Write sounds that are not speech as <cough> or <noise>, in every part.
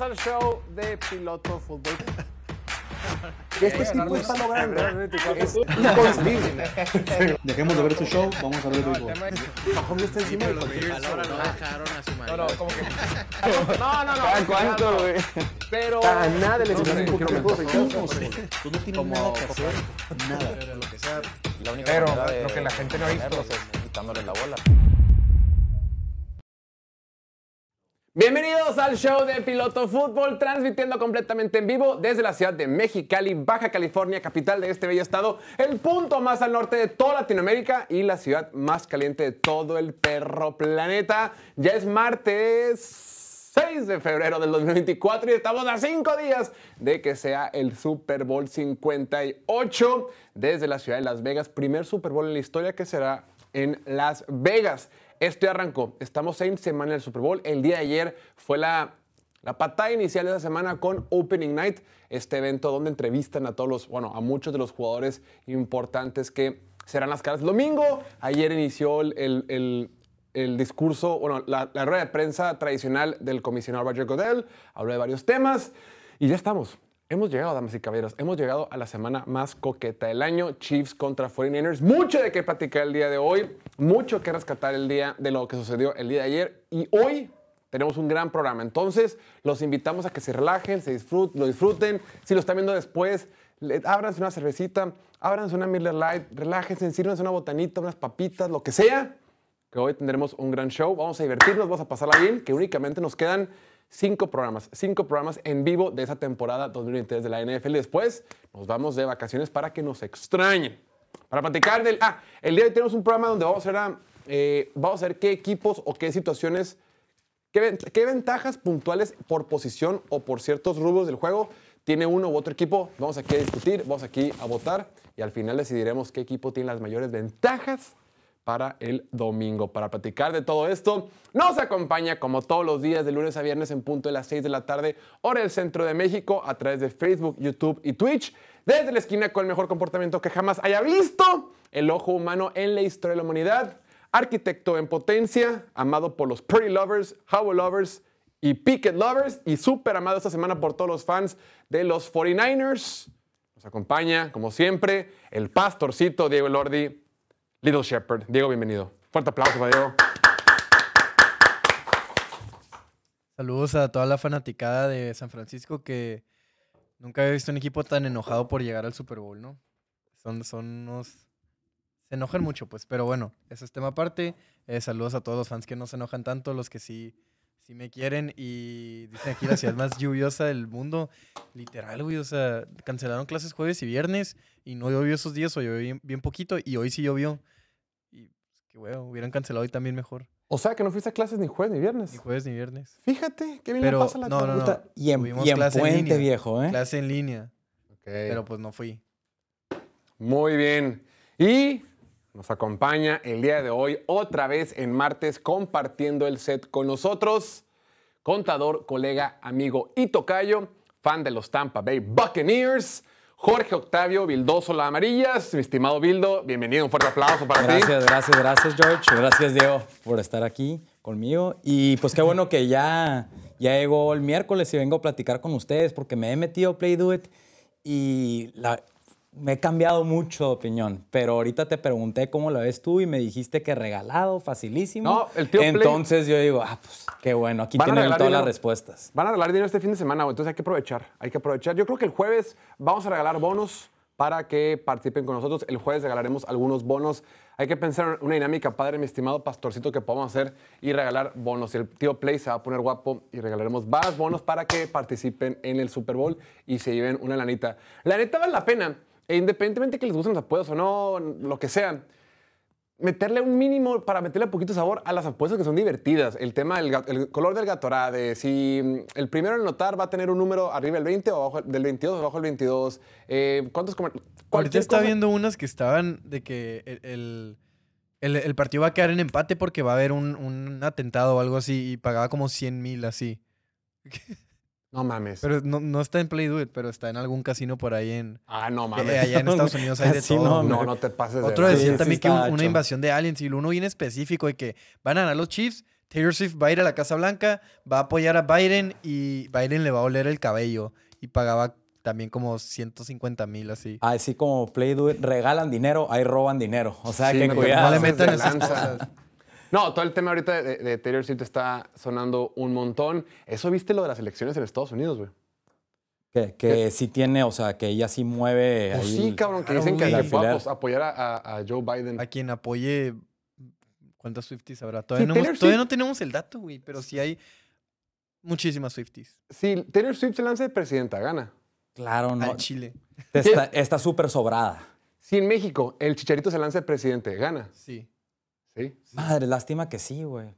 Bienvenidos al show de Piloto Fútbol. <laughs> Este tipo está logrando es inconcebible. <laughs> Dejemos de ver su show, vamos a ver el béisbol. Mahomes está encima de Los no ¿no? dejaron a su No, no, como que. <laughs> No, no, no. ¿Cada cuánto, güey? Pero. Cada nada de quiero kilómetros que- Tú no tienes Como- nada que hacer. Nada. Pero lo que sea. La única Pero de lo que la gente no ha visto. es quitándole la bola. Bienvenidos al show de Piloto Fútbol, transmitiendo completamente en vivo desde la ciudad de Mexicali, Baja California, capital de este bello estado, el punto más al norte de toda Latinoamérica y la ciudad más caliente de todo el perro planeta. Ya es martes 6 de febrero del 2024 y estamos a cinco días de que sea el Super Bowl 58 desde la ciudad de Las Vegas, primer Super Bowl en la historia que será en Las Vegas. Esto ya arrancó. Estamos en semana del Super Bowl. El día de ayer fue la, la patada inicial de esa semana con Opening Night, este evento donde entrevistan a todos los, bueno, a muchos de los jugadores importantes que serán las caras. Domingo, ayer inició el, el- discurso, bueno, la, la rueda de prensa tradicional del comisionado Roger Goodell. Habló de varios temas y ya estamos. Hemos llegado, damas y caballeros, hemos llegado a la semana más coqueta del año. Chiefs contra 49ers. Mucho de qué platicar el día de hoy, mucho que rescatar el día de lo que sucedió el día de ayer. Y hoy tenemos un gran programa. Entonces, los invitamos a que se relajen, se disfrut- lo disfruten. Si lo están viendo después, ábranse una cervecita, ábranse una Miller Lite, relájense, sírvanse una botanita, unas papitas, lo que sea que hoy tendremos un gran show. Vamos a divertirnos, vamos a pasarla bien, que únicamente nos quedan cinco programas, cinco programas en vivo de esa temporada 2023 de la NFL. Después nos vamos de vacaciones para que nos extrañen. Para platicar del... Ah, el día de hoy tenemos un programa donde vamos a ver, a, eh, vamos a ver qué equipos o qué situaciones, qué, qué ventajas puntuales por posición o por ciertos rubros del juego tiene uno u otro equipo. Vamos aquí a discutir, vamos aquí a votar y al final decidiremos qué equipo tiene las mayores ventajas para el domingo. Para platicar de todo esto, nos acompaña como todos los días de lunes a viernes en punto de las 6 de la tarde, hora del centro de México, a través de Facebook, YouTube y Twitch, desde la esquina con el mejor comportamiento que jamás haya visto el ojo humano en la historia de la humanidad, arquitecto en potencia, amado por los Pretty Lovers, Howl Lovers y Picket Lovers, y súper amado esta semana por todos los fans de los 49ers. Nos acompaña, como siempre, el pastorcito Diego Lordi, Little Shepherd. Diego, bienvenido. Fuerte aplauso para Diego. Saludos a toda la fanaticada de San Francisco que nunca había visto un equipo tan enojado por llegar al Super Bowl, ¿no? Son, son unos... Se enojan mucho, pues, pero bueno, eso es tema aparte. Eh, saludos a todos los fans que no se enojan tanto, los que sí, sí me quieren y dicen aquí la ciudad más lluviosa del mundo. Literal, güey, o sea, cancelaron clases jueves y viernes y no llovió esos días o llovió bien, bien poquito y hoy sí llovió. Y pues, qué bueno, hubieran cancelado hoy también mejor. O sea, que no fuiste a clases ni jueves ni viernes. Ni jueves ni viernes. Fíjate, qué bien Pero, le pasa la no, no, no. puta. Y en, Tuvimos y en clase en puente, línea. viejo, ¿eh? Clase en línea, Ok. pero pues no fui. Muy bien. Y nos acompaña el día de hoy, otra vez en martes, compartiendo el set con nosotros. Contador, colega, amigo y tocayo, fan de los Tampa Bay Buccaneers, Jorge Octavio Bildoso La Amarillas. Mi estimado Bildo, bienvenido. Un fuerte aplauso para ti. Gracias, gracias, gracias, George. Gracias, Diego, por estar aquí conmigo. Y pues qué bueno que ya, ya llegó el miércoles y vengo a platicar con ustedes porque me he metido a Play Do It y la- me he cambiado mucho de opinión. Pero ahorita te pregunté cómo la ves tú y me dijiste que regalado, facilísimo. No, el tío Play- Entonces yo digo, ah, pues qué bueno, aquí tienen todas las respuestas. Van a regalar dinero este fin de semana, entonces hay que aprovechar, hay que aprovechar. Yo creo que el jueves vamos a regalar bonos para que participen con nosotros. El jueves regalaremos algunos bonos. Hay que pensar en una dinámica padre, mi estimado pastorcito, que podamos hacer y regalar bonos. El tío Play se va a poner guapo y regalaremos varios bonos para que participen en el Super Bowl y se lleven una lanita. La neta vale la pena, e independientemente que les gusten los apoyos o no, lo que sea meterle un mínimo para meterle un poquito de sabor a las apuestas que son divertidas. El tema del el color del Gatorade, si mm, el primero en anotar va a tener un número arriba del 20 o abajo del 22 o abajo del 22. Eh, ¿Cuántos Ahorita está cosa- viendo unas que estaban de que el, el, el- el partido va a quedar en empate porque va a haber un, un atentado o algo así y pagaba como 100 mil así. <laughs> No mames. Pero no, no está en Play Do It, pero está en algún casino por ahí en... ah, no que mames. allá en <laughs> Estados Unidos hay de todo. no, güey. no te pases de Otro decía Sí, también sí que un- una invasión de aliens y uno bien específico de que van a ganar los Chiefs, Taylor Swift va a ir a la Casa Blanca, va a apoyar a Biden y Biden le va a oler el cabello. Y pagaba también como 150 mil así. Así como Play Do It, regalan dinero, ahí roban dinero. O sea, Sí, que no cuidado. no le metan esas cosas. <laughs> No, todo el tema ahorita de, de Taylor Swift está sonando un montón. ¿Eso viste lo de las elecciones en Estados Unidos, güey? Que, que sí tiene, o sea, que ella sí mueve Pues ahí. sí, cabrón, que dicen que, que fue a Alfiler. pues, apoyar a, Joe Biden. A quien apoye. ¿Cuántas Swifties habrá? Todavía, Sí, no, Taylor hemos- todavía Swift- no tenemos el dato, güey, pero sí hay muchísimas Swifties. Si Taylor Swift se lanza de presidenta, gana. Claro, no. Al Chile. Está está súper sobrada. Si en México el Chicharito se lanza de presidente, gana. Sí. ¿Sí? Madre, lástima que sí, güey.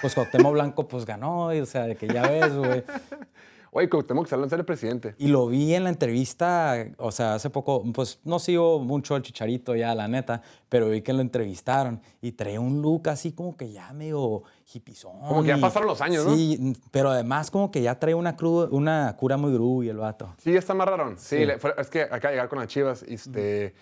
Pues Cuauhtémoc Blanco, pues ganó, y, o sea, de que ya ves, güey. <laughs> Oye, tenemos que se lanza de presidente. Y lo vi en la entrevista, o sea, hace poco, pues no sigo mucho al Chicharito ya, la neta, pero vi que lo entrevistaron y traía un look así como que ya medio hipizón. Como que ya y- pasaron los años, ¿no? Sí, pero además como que ya trae una, cru- una cura muy groovy el vato. Sí, está más raro. Sí, Sí. le- fue- es que de llegar con las chivas y, este,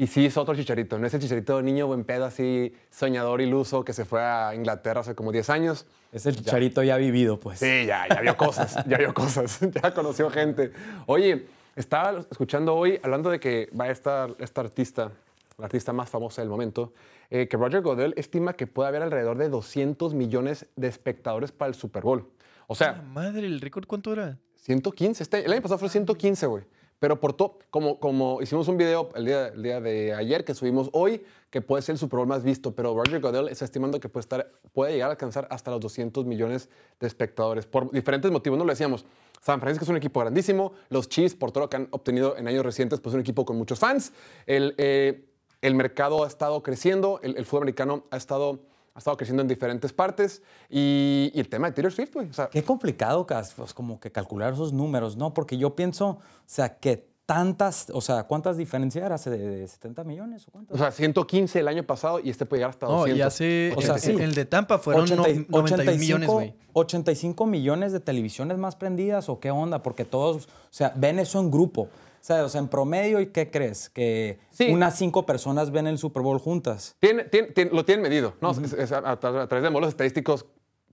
y sí es otro chicharito. No es el chicharito niño buen pedo, así soñador iluso que se fue a Inglaterra hace como 10 años. Es el Chicharito ya vivido, pues. Sí, ya, ya vio cosas, ya vio cosas, <laughs> ya conoció gente. Oye, estaba escuchando hoy, hablando de que va a estar esta artista, la artista más famosa del momento, eh, que Roger Godel estima que puede haber alrededor de 200 millones de espectadores para el Super Bowl. O sea, madre, ¿el récord cuánto era? 115. Este, el año pasado fue 115, güey. Pero por todo, como, como hicimos un video el día, el día de ayer que subimos hoy, que puede ser el Super Bowl más visto, pero Roger Goodell está estimando que puede, estar, puede llegar a alcanzar hasta los 200 millones de espectadores por diferentes motivos. No lo decíamos. San Francisco es un equipo grandísimo. Los Chiefs, por todo lo que han obtenido en años recientes, pues es un equipo con muchos fans. El, eh, el mercado ha estado creciendo. El, fútbol americano ha estado, estado creciendo en diferentes partes. Y, y el tema de Taylor Swift, güey. O sea, Qué complicado, Cas, pues, como que calcular esos números, ¿no? Porque yo pienso, o sea, que tantas, o sea, ¿cuántas diferencias era? ¿De, de 70 millones o cuántas? O sea, 115 el año pasado y este puede llegar hasta No, 200. y hace. O sea, sí. el de Tampa fueron no- 80 y- 91 millones, güey. 85 millones de televisiones más prendidas o qué onda, porque todos, o sea, ven eso en grupo. O sea, o sea, en promedio, ¿y qué crees? Que Sí. unas cinco personas ven el Super Bowl juntas. Tiene- tiene- tiene- lo tienen medido, ¿no? Es- es a, a- a través de modelos estadísticos,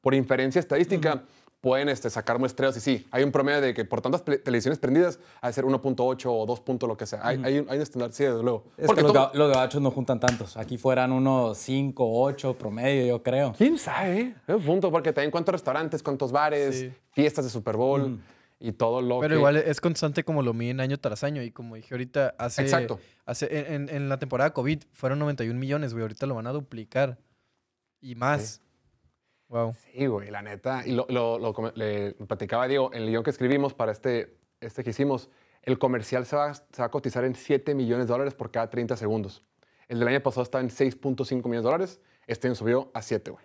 por inferencia estadística, pueden este, sacar muestreos y sí, hay un promedio de que por tantas televisiones prendidas, ha de ser 1.8 o 2 puntos, lo que sea. Hay, hay un, hay un estándar, sí, desde luego. Es Porque que los, los gabachos no juntan tantos. Aquí fueran unos 5, 8 promedio, yo creo. ¿Quién sabe? Es un punto, porque también cuántos restaurantes, cuántos bares, Sí. fiestas de Super Bowl y todo lo Pero que... igual es constante como lo miden año tras año. Y como dije ahorita, hace. Exacto. hace en, en- la temporada COVID fueron 91 millones, güey. Ahorita lo van a duplicar. Y más. Wow. Sí, güey, la neta. Y lo, lo- lo le platicaba a Diego, en el guion que escribimos para este, este que hicimos, el comercial se va, se va a cotizar en 7 millones de dólares por cada 30 segundos. El del año pasado estaba en 6.5 millones de dólares, este año subió a 7, güey.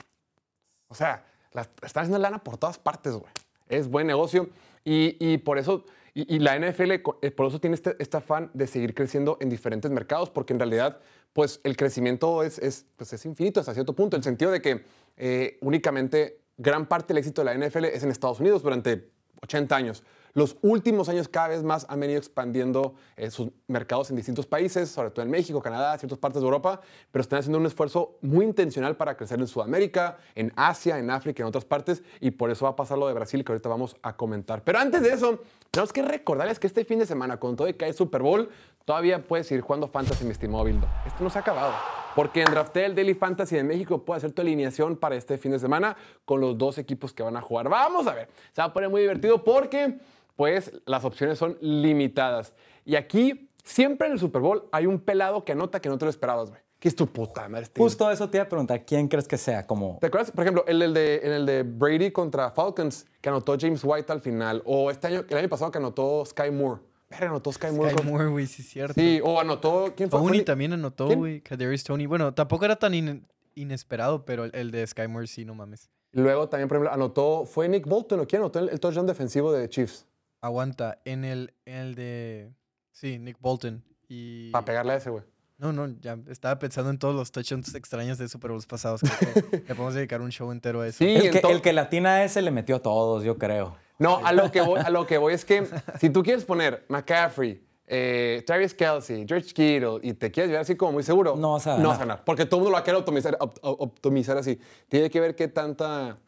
O sea, la- están haciendo lana por todas partes, güey. Es buen negocio y, por eso, y, la NFL, eh, por eso tiene este, este afán de seguir creciendo en diferentes mercados, porque en realidad, pues el crecimiento es, es, pues, es infinito hasta cierto punto, en el sentido de que eh, únicamente gran parte del éxito de la NFL es en Estados Unidos durante 80 años. Los últimos años cada vez más han venido expandiendo eh, sus mercados en distintos países, sobre todo en México, Canadá, ciertas partes de Europa, pero están haciendo un esfuerzo muy intencional para crecer en Sudamérica, en Asia, en África, en otras partes, y por eso va a pasar lo de Brasil, que ahorita vamos a comentar. Pero antes de eso, tenemos que recordarles que este fin de semana, con todo y que Super Bowl, todavía puedes seguir jugando Fantasy, mi estimado Bildo. Esto no se ha acabado, porque en Draftel Daily Fantasy de México puedes hacer tu alineación para este fin de semana con los dos equipos que van a jugar. Vamos a ver, se va a poner muy divertido porque pues las opciones son limitadas. Y aquí, siempre en el Super Bowl, hay un pelado que anota que no te lo esperabas, güey. Que es tu puta madre. este- Justo eso te iba a preguntar, ¿quién crees que sea? Como, ¿Te acuerdas? Por ejemplo, el, el de, en el de Brady contra Falcons, que anotó James White al final. O este año, el año pasado que anotó Sky Moore. Verga, anotó Sky Moore. Sky con- Moore, güey, sí es cierto. Sí, o anotó... ¿Quién fue? Tony también anotó, güey. Kadarius Tony. Bueno, tampoco era tan in- inesperado, pero el, el de Sky Moore sí, no mames. Luego también, por ejemplo, anotó... ¿Fue Nick Bolton o quién anotó el, el touchdown defensivo de Chiefs? Aguanta, en el, en el de. Sí, Nick Bolton. Y. Para pegarle a ese, güey. No, no, ya estaba pensando en todos los touchdowns extraños de Super Bowls pasados. Creo que <laughs> le podemos dedicar un show entero a eso. Sí, el, que, el que latina a ese le metió a todos, yo creo. No, a lo que voy, a lo que voy es que <laughs> si tú quieres poner McCaffrey, eh, Travis Kelsey, George Kittle y te quieres ver así como muy seguro, No vas a No ganar. vas a ganar. Porque todo el mundo lo va a querer optimizar, op- op- optimizar así. Tiene que ver qué tanta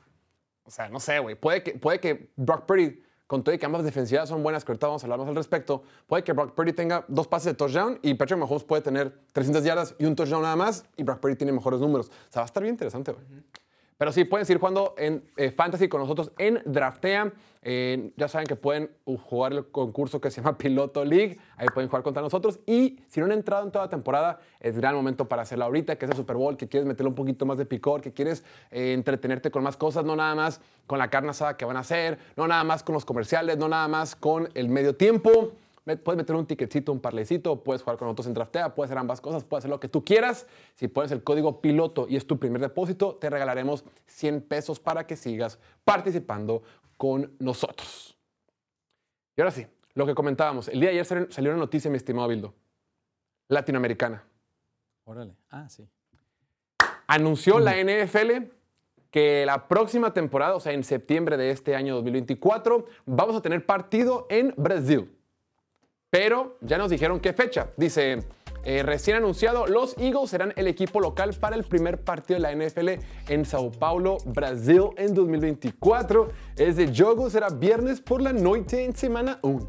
O sea, no sé, güey. Puede que, puede que Brock Purdy, con todo y que ambas defensivas son buenas, que ahorita vamos a hablar más al respecto, puede que Brock Purdy tenga dos pases de touchdown y Patrick Mahomes puede tener 300 yardas y un touchdown nada más y Brock Purdy tiene mejores números. O sea, va a estar bien interesante, güey. Pero sí, pueden seguir jugando en eh, Fantasy con nosotros en Draftea. Ya saben que pueden uh, jugar el concurso que se llama <laughs> Piloto League. Ahí pueden jugar contra nosotros. Y si no han entrado en toda la temporada, es gran momento para hacerlo ahorita, que es el Super Bowl, que quieres meterle un poquito más de picor, que quieres eh, entretenerte con más cosas, no nada más con la carne asada que van a hacer, no nada más con los comerciales, no nada más con el medio tiempo. Puedes meter un ticketcito, un parlecito, puedes jugar con nosotros en Draftea, puedes hacer ambas cosas, puedes hacer lo que tú quieras. Si pones el código piloto y es tu primer depósito, te regalaremos 100 pesos para que sigas participando con nosotros. Y ahora sí, lo que comentábamos. El día de ayer sal- salió una noticia, mi estimado Bildo. Latinoamericana. Órale. Ah, sí. Anunció la NFL que la próxima temporada, o sea, en septiembre de este año 2024, vamos a tener partido en Brasil. Pero ya nos dijeron qué fecha. Dice, eh, recién anunciado, los Eagles serán el equipo local para el primer partido de la NFL en Sao Paulo, Brasil, en 2024. Es de jogo, será viernes por la noche en semana 1.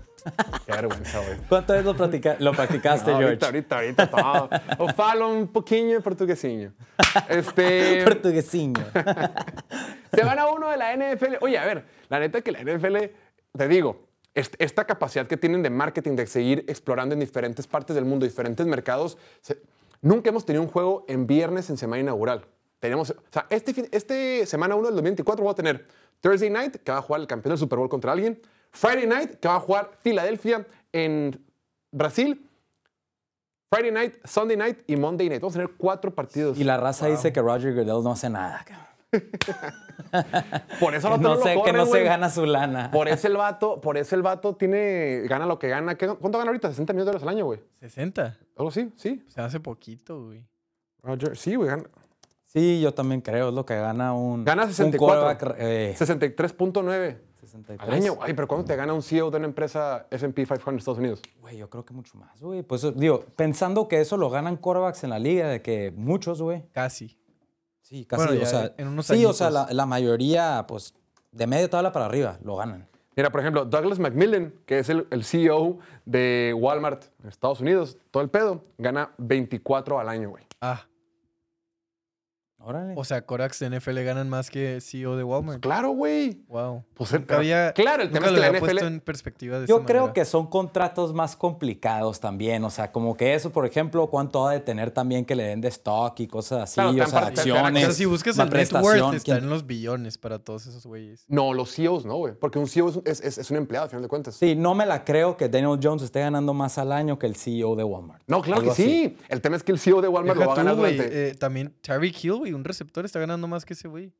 Qué vergüenza, güey. <laughs> ¿Cuántas veces lo, practica- lo practicaste, No, George? ahorita, ahorita, ahorita. O falo un poquinho portuguesinho. Este... <laughs> Portuguesinho. <laughs> Semana 1 de la NFL. Oye, a ver, la neta que la NFL, te digo, esta capacidad que tienen de marketing, de seguir explorando en diferentes partes del mundo, diferentes mercados, se- nunca hemos tenido un juego en viernes en semana inaugural. Tenemos, o sea, este, fin- este semana 1 del 2024 voy a tener Thursday Night, que va a jugar el campeón del Super Bowl contra alguien, Friday Night, que va a jugar Filadelfia en Brasil, Friday Night, Sunday Night y Monday Night. Vamos a tener cuatro partidos. Y la raza dice que Roger Goodell no hace nada. cabrón. <laughs> Por eso Que no, no, lo sé, que no se gana su lana. Por eso el vato, por eso el vato tiene, gana lo que gana. ¿Qué- ¿Cuánto gana ahorita? 60 millones de dólares al año, güey. 60. Algo así, sí. O sea, hace poquito, güey. Roger, sí, güey. Gana, Sí, yo también creo. Es lo que gana un. gana un 64. quarterback, eh, 63.9 63. al año. Ay, pero ¿cuánto te gana un CEO de una empresa S&P 500 en Estados Unidos? Güey, yo creo que mucho más, güey. Pues digo, pensando que eso lo ganan quarterbacks en la liga, de que muchos, güey. Casi. Sí, casi. Bueno, o sea, en unos sí, o sea, la, la mayoría, pues, de media tabla para arriba, lo ganan. Mira, por ejemplo, Douglas Macmillan, que es el, el CEO de Walmart en Estados Unidos, todo el pedo, gana 24 al año, güey. Ah, Órale. o sea, Corax de NFL ganan más que CEO de Walmart. Claro, güey. Wow. Pues, Nunca había, claro, el tema nunca es que lo la había NFL puesto en perspectiva de Yo esa creo manera. que son contratos más complicados también, o sea, como que eso, por ejemplo, cuánto ha de tener también que le den de stock y cosas así, Claro, o sea, parte- O acciones. sea, si buscas la el net worth, está en los billones para todos esos güeyes. No, los CEOs no, güey. Porque un CEO es, es- un empleado, al final de cuentas. Sí, no me la creo que Daniel Jones esté ganando más al año que el CEO de Walmart. No, claro Algo que sí. El tema es que el CEO de Walmart Deja lo va a ganar durante... eh, también Tyreek Hill, güey, un receptor, está ganando más que ese güey.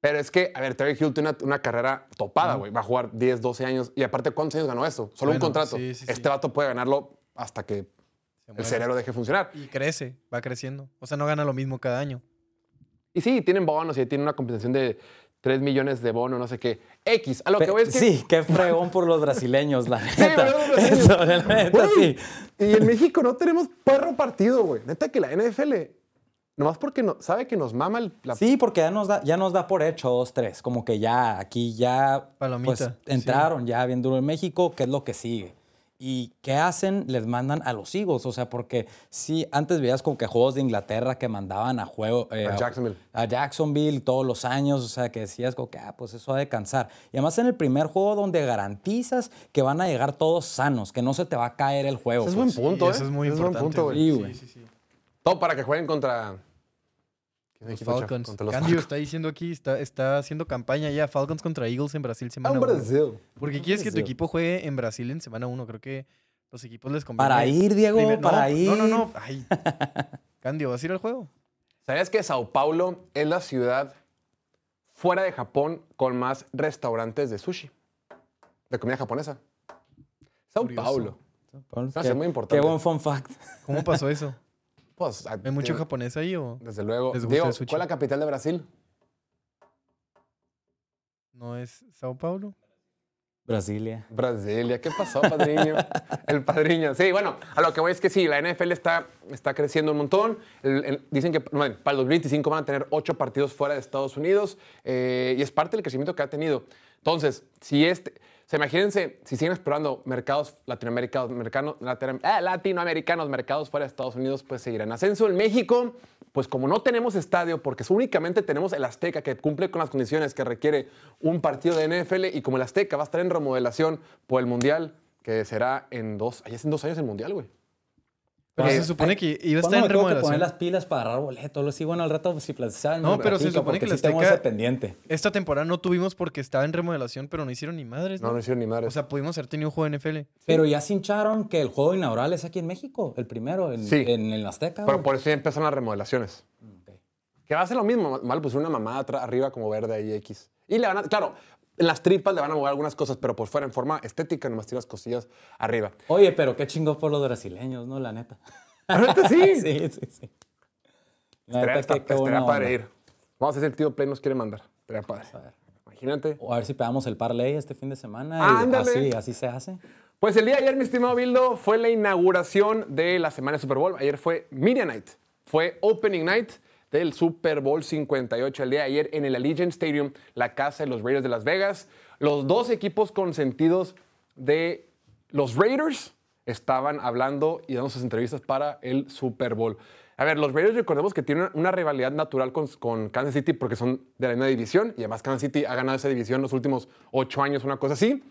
Pero es que, a ver, Terry Hill tiene una, una carrera topada, güey. Va a jugar 10, 12 años. Y aparte, ¿cuántos años ganó eso? Solo un contrato. sí, sí, sí. este vato puede ganarlo hasta que el muere. cerebro deje de funcionar. Y crece, va creciendo. O sea, no gana lo mismo cada año. Y sí, tienen bonos y tienen una compensación de 3 millones de bono, no sé qué. X. A lo que voy es que... Sí, qué fregón por los brasileños, la <laughs> Sí, neta. pero los brasileños. Eso, la neta, Güey, sí. Y en México no tenemos perro partido, güey. Neta que la NFL, nomás porque no, sabe que nos mama el- la... Sí, porque ya nos da, ya nos da por hecho dos, tres. Como que ya aquí ya Palomita, pues, sí. entraron ya bien duro en México, ¿qué es lo que sigue? ¿Y qué hacen? Les mandan a los Eagles. O sea, porque sí, antes veías como que juegos de Inglaterra que mandaban a juego. eh, A Jacksonville. A Jacksonville todos los años. O sea, que decías como que, ah, pues eso ha de cansar. Y además en el primer juego donde garantizas que van a llegar todos sanos, que no se te va a caer el juego. Ese es pues. buen punto, Y ¿eh? eso es muy Ese buen importante. punto, güey. Sí, sí, sí. Todo para que jueguen contra... ¿quién Los? Falcons. Contra los Candio Falcons. está diciendo aquí, está, está haciendo campaña ya. Falcons contra Eagles en Brasil Ah, semana en 1. Brasil. ¿Por qué quieres que tu equipo juegue en Brasil en semana 1? Creo que los equipos les conviene. Para ir, Diego, Primer- no, para ir. No, no, no. Ay. <laughs> Candio, ¿vas a ir al juego? ¿Sabías que Sao Paulo es la ciudad fuera de Japón con más restaurantes de sushi? De comida japonesa. Sao Curioso. Paulo. Qué- hace muy importante. Qué buen fun fact. ¿Cómo pasó eso? <laughs> Pues, ¿Hay mucho japonés ahí o Desde luego. ¿cuál es la capital de Brasil? no es Sao Paulo? Brasilia. Brasilia, ¿qué pasó, padriño? <laughs> el padriño. Sí, bueno, a lo que voy es que sí, la NFL está, está creciendo un montón. El- el- dicen que bueno, para el 2025 van a tener ocho partidos fuera de Estados Unidos eh, y es parte del crecimiento que ha tenido. Entonces, si este. Sea, imagínense, si siguen explorando mercados latinoamericanos, mercano- latino- ah, latinoamericanos, mercados fuera de Estados Unidos, pues seguirán en ascenso. En México, pues como no tenemos estadio, porque únicamente tenemos el Azteca que cumple con las condiciones que requiere un partido de NFL, y como el Azteca va a estar en remodelación por el Mundial, que será en dos, ahí es dos años el Mundial, güey. Pero Eh, se supone que iba a ¿Cuándo estar en tengo que poner remodelación. las pilas para agarrar boletos? Lo sí, bueno, al rato si platicaban. No, pero se supone que la sí Azteca- pendiente. Esta temporada no tuvimos porque estaba en remodelación, pero no hicieron ni madres, No, ¿no? no hicieron ni madre. O sea, pudimos haber tenido un juego de NFL. Pero ya se hincharon que el juego inaugural es aquí en México, el primero, en, Sí. en el Azteca. pero por eso ya empiezan las remodelaciones. Que va a ser lo mismo. Mal, pues una mamada arriba como verde ahí X. Y le van a, claro, en las tripas le van a mover algunas cosas, pero por fuera en forma estética, nomás tiras cosillas arriba. Oye, pero qué chingón por los brasileños, ¿no? La neta. Ahorita sí. <laughs> sí, sí, sí. La Estaría, neta, qué estaría onda. ir. Vamos a ver si el tío Play nos quiere mandar. Estaría padre. A ver. Imagínate. O a ver si pegamos el parlay este fin de semana. Ah, y ándale. así, así se hace. Pues el día de ayer, mi estimado Bildo, fue la inauguración de la semana de Super Bowl. Ayer fue Media Night. Fue Opening Night del Super Bowl 58. El día de ayer en el Allegiant Stadium, la casa de los Raiders de Las Vegas. Los dos equipos consentidos de los Raiders estaban hablando y dando sus entrevistas para el Super Bowl. A ver, los Raiders recordemos que tienen una rivalidad natural con, con Kansas City porque son de la misma división y además Kansas City ha ganado esa división los últimos ocho años, una cosa así.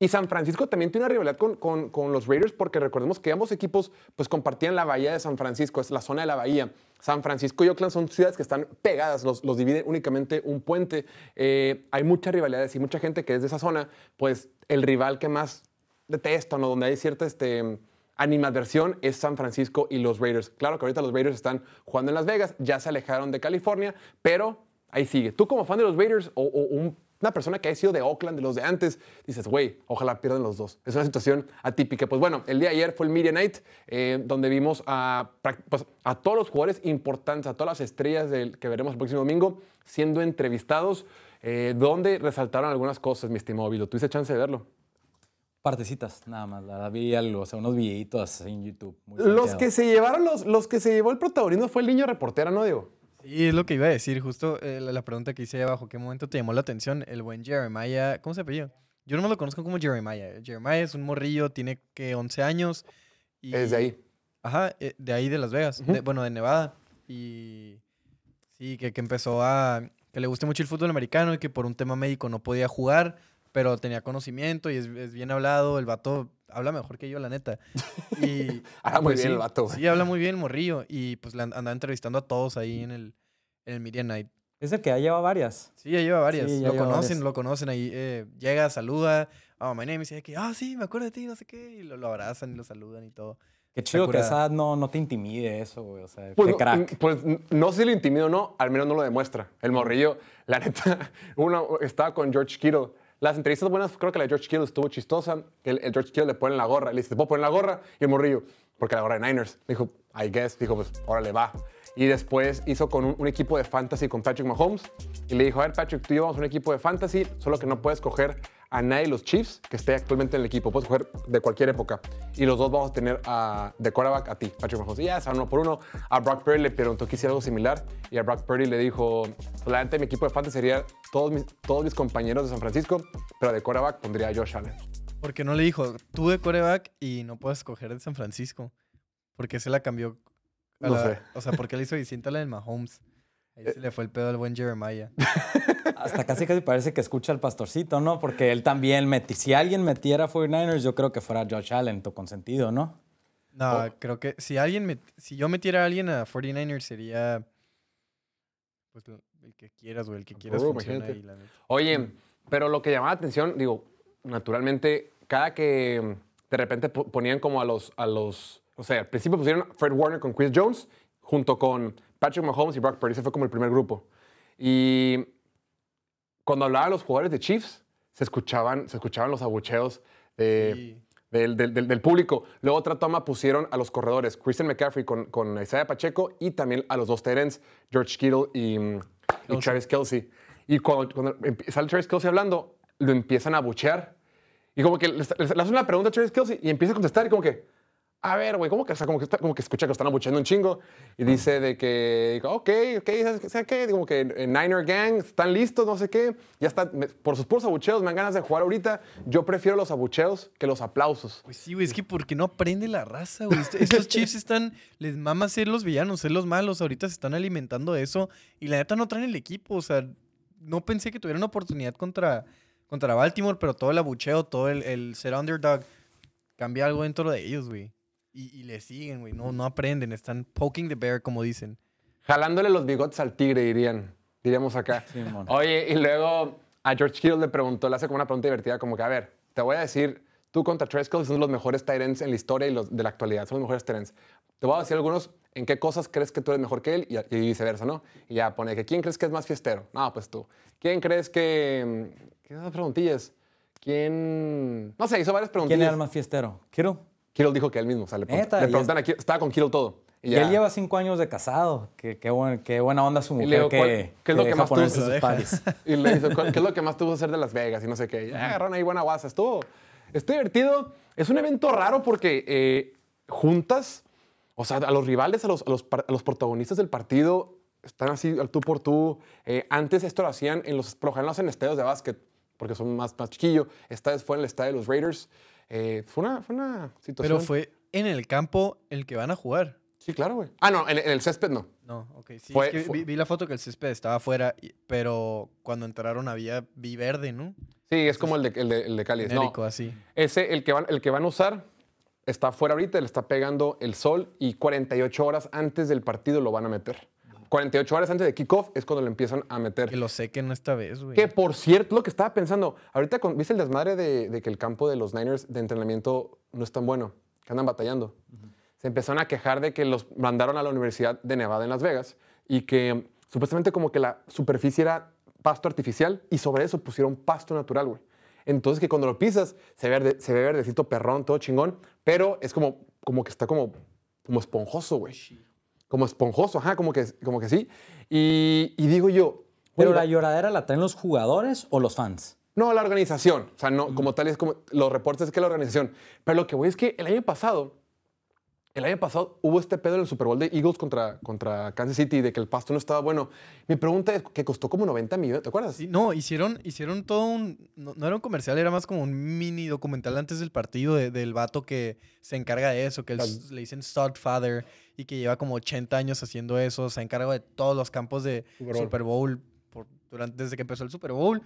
Y San Francisco también tiene una rivalidad con, con- con los Raiders porque recordemos que ambos equipos pues compartían la bahía de San Francisco, es la zona de la bahía. San Francisco y Oakland son ciudades que están pegadas, los, los divide únicamente un puente. Eh, hay muchas rivalidades y mucha gente que es de esa zona, pues el rival que más detestan o donde hay cierta este, animadversión es San Francisco y los Raiders. Claro que ahorita los Raiders están jugando en Las Vegas, ya se alejaron de California, pero ahí sigue. Tú como fan de los Raiders o, o un- una persona que ha sido de Oakland, de los de antes, dices, güey, ojalá pierdan los dos. Es una situación atípica. Pues bueno, el día de ayer fue el Media Night, eh, donde vimos a, pues, a todos los jugadores importantes, a todas las estrellas del, que veremos el próximo domingo, siendo entrevistados, eh, donde resaltaron algunas cosas, mi estimado Vilo. ¿Tuviste chance de verlo? Partecitas, nada más. La vi algo, o sea, unos videitos en YouTube. muy Los que se llevaron, los, los que se llevó el protagonismo fue el niño reportero, ¿no, Diego? Sí, es lo que iba a decir. Justo eh, la, la pregunta que hice ahí abajo, ¿qué momento te llamó la atención? El buen Jeremiah, ¿cómo se apellida? Yo no me lo conozco como Jeremiah. Jeremiah es un morrillo, tiene que 11 años. Y, Es de ahí. Ajá, eh, de ahí de Las Vegas. De- bueno, de Nevada. Y sí, que, que empezó a... que le guste mucho el fútbol americano y que por un tema médico no podía jugar, pero tenía conocimiento y es, es bien hablado. El vato habla mejor que yo, la neta. <laughs> Y, Habla muy pues bien sí, el vato, güey. Sí, habla muy bien el morrillo. Y pues le and- andaba entrevistando a todos ahí en el, en el Media Night. Es el que ya lleva varias. Sí, ya lleva varias. Sí, ya lo lleva conocen, varias. lo conocen ahí. eh, llega, saluda. Oh, my name is que, ah, sí, me acuerdo de ti, no sé qué. Y lo, lo abrazan y lo saludan y todo. Qué chido que esa edad no, no te intimide eso, güey. O sea, Pues, qué no, crack. pues no sé si lo intimido o no, al menos no lo demuestra. El morrillo, la neta, <laughs> uno estaba con George Kittle. Las entrevistas buenas, creo que la de George Kittle estuvo chistosa. El, George Kittle le pone la gorra. Le dice, ¿te puedo poner la gorra? Y el morrillo, porque la gorra de Niners. Dijo, I guess. Dijo, pues, órale, va. Y después hizo con un, un equipo de fantasy con Patrick Mahomes. Y le dijo, a ver, Patrick, tú llevamos un equipo de fantasy, solo que no puedes coger a nadie de los Chiefs que esté actualmente en el equipo. Puedes coger de cualquier época. Y los dos vamos a tener a, de quarterback a ti, Patrick Mahomes. Y ya, se uno por uno. A Brock Purdy le preguntó que hiciera algo similar. Y a Brock Purdy le dijo, pues, la neta, mi equipo de fantasy sería todos mis, todos mis compañeros de San Francisco, pero de quarterback pondría a Josh Allen. Porque no le dijo, tú de coreback y no puedes escoger de San Francisco. Porque se la cambió. a No la- sé. O sea, porque le hizo distinta a la del Mahomes. Ahí se le fue el pedo al buen Jeremiah. <laughs> Hasta casi casi parece que escucha al pastorcito, ¿no? Porque él también meti. Si alguien metiera a 49ers, yo creo que fuera Josh Allen, tu consentido, ¿no? No, Oh. creo que si alguien met- si yo metiera a alguien a 49ers sería pues el que quieras o el que quieras Oh, funciona ahí, la neta. Oye, pero lo que llamaba la atención, digo, naturalmente, cada que mm, de repente po- ponían como a los, a los, o sea, al principio pusieron Fred Warner con Chris Jones, junto con Patrick Mahomes y Brock Purdy, ese fue como el primer grupo. Y cuando hablaban los jugadores de Chiefs, se escuchaban, se escuchaban los abucheos de, Sí. del, del- del- del público. Luego otra toma pusieron a los corredores, Christian McCaffrey con, con Isaiah Pacheco y también a los dos Terens, George Kittle y, y. Travis Kelsey. Y cuando, cuando sale Travis Kelsey hablando, lo empiezan a buchear. Y como que le, le- le hace una pregunta a Travis Kelsey y empieza a contestar y como que, a ver, güey, ¿cómo que, o sea, como que, está- como que escucha que lo están abucheando un chingo y dice de que, ok, ok, ¿sabes qué? Como que Niner Gang están listos, no sé qué, ya está, me- por sus puros abucheos me dan ganas de jugar ahorita. Yo prefiero los abucheos que los aplausos. Pues sí, güey, es que ¿por qué no aprende la raza, güey? Est- Estos <laughs> Chiefs están, les mama ser los villanos, ser los malos, ahorita se están alimentando de eso y la neta no traen el equipo, o sea, no pensé que tuvieran una oportunidad contra, contra Baltimore, pero todo el abucheo, todo el, el ser underdog, cambia algo dentro de ellos, güey. Y, y le siguen, güey, no, no aprenden, están poking the bear, como dicen. Jalándole los bigotes al tigre, dirían, diríamos acá. Simón. Oye, y luego a George Kittle le preguntó, le hace como una pregunta divertida, como que, a ver, te voy a decir, tú contra Kelce son los mejores tight ends en la historia y los de la actualidad, son los mejores tight ends. Te voy a decir algunos en qué cosas crees que tú eres mejor que él y, y viceversa, ¿no? Y ya pone que quién crees que es más fiestero. No, pues tú. ¿Quién crees que... mm, ¿Qué esas preguntillas? ¿Quién...? No sé, hizo varias ¿Quién preguntillas. era el más fiestero? Kittle. Kittle dijo que él mismo, o sea, le, Neta, le preguntan a Kittle, estaba con Kittle todo. Y ya. él lleva cinco años de casado. Qué, qué, buen- qué buena onda su mujer digo, que, ¿cuál- qué es lo que más paris. <laughs> Y le dice, "¿Cuál- ¿qué es lo que más gusta hacer de Las Vegas? Y no sé qué. Y, "Ah, agarraron ahí buena guasa. Estuvo, estuvo divertido. Es un evento raro porque eh, juntas, o sea, a los rivales, a los, a los, a los protagonistas del partido, están así al tú por tú. Eh, antes esto lo hacían en los, lo en estadios de básquet, porque son más, más chiquillos. Esta vez fue en el estadio de los Raiders. Eh, fue, una, fue una situación. Pero fue en el campo el que van a jugar. Sí, claro, güey. Ah, no, en, en el césped no. No, ok, sí, Fue- es que fue- vi, vi la foto que el césped estaba afuera, pero cuando entraron había vi verde, ¿no? Sí, es como el de, el de, el de Cali. No, Genérico, así. Ese, el que, van, el que van a usar, está fuera ahorita, le está pegando el sol y 48 horas antes del partido lo van a meter. 48 horas antes de kickoff es cuando lo empiezan a meter. Que lo sequen esta vez, güey. Que por cierto, lo que estaba pensando, ahorita con- viste el desmadre de, de que el campo de los Niners de entrenamiento no es tan bueno, que andan batallando. Se empezaron a quejar de que los mandaron a la Universidad de Nevada en Las Vegas y que supuestamente como que la superficie era pasto artificial y sobre eso pusieron pasto natural, güey. Entonces que cuando lo pisas se ve, verde- se ve verdecito perrón, todo chingón, pero es como, como que está como, como esponjoso, güey. Como esponjoso, ajá, como que, como que sí. Y, y digo yo... Pero la lloradera la traen los jugadores o los fans. no, la organización. O sea, no, como tal es como los reportes es que la organización. Pero lo que voy es que el año pasado, el año pasado hubo este pedo en el Super Bowl de Eagles contra, contra Kansas City de que el pasto no estaba bueno. Mi pregunta es que costó como 90 millones, ¿te acuerdas? Sí, no, hicieron, hicieron todo un. No, no era un comercial, era más como un mini documental antes del partido de- del vato que se encarga de eso, que el- le dicen Stud Father y que lleva como 80 años haciendo eso. Se encarga de todos los campos de Super Super Bowl. Por- durante, desde que empezó el Super Bowl.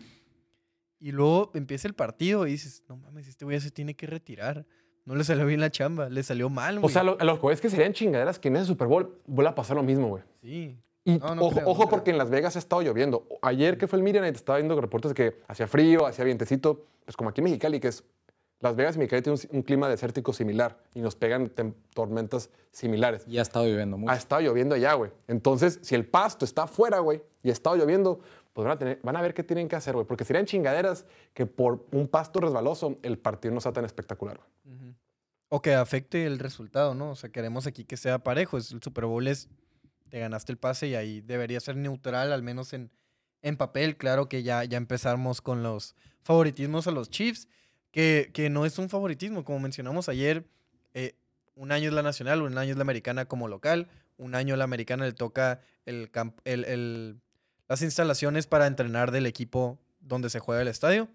Y luego empieza el partido y dices, no mames, este güey se tiene que retirar. No le salió bien la chamba, le salió mal, güey. O sea, lo, lo que voy es que serían chingaderas que en ese Super Bowl vuelva a pasar lo mismo, güey. sí. Y No, no ojo, creo, no ojo creo. porque en Las Vegas ha estado lloviendo. Ayer que fue el Miriam, estaba viendo reportes de que hacía frío, hacía vientecito. Pues como aquí en Mexicali, que es... Las Vegas y Mexicali tienen un, un clima desértico similar y nos pegan tormentas similares. Y ha estado viviendo mucho. Ha estado lloviendo allá, güey. Entonces, si el pasto está afuera, güey, y ha estado lloviendo, pues van a, tener, van a ver qué tienen que hacer, güey. Porque serían chingaderas que por un pasto resbaloso el partido no sea tan espectacular, güey. O que afecte el resultado, ¿no? O sea, queremos aquí que sea parejo. Es- El Super Bowl es, te ganaste el pase y ahí debería ser neutral, al menos en, en papel. Claro que ya, ya empezamos con los favoritismos a los Chiefs, que, que no es un favoritismo. Como mencionamos ayer, eh, un año es la nacional, un año es la americana como local, un año la americana le toca el camp- el- el- las instalaciones para entrenar del equipo donde se juega el estadio.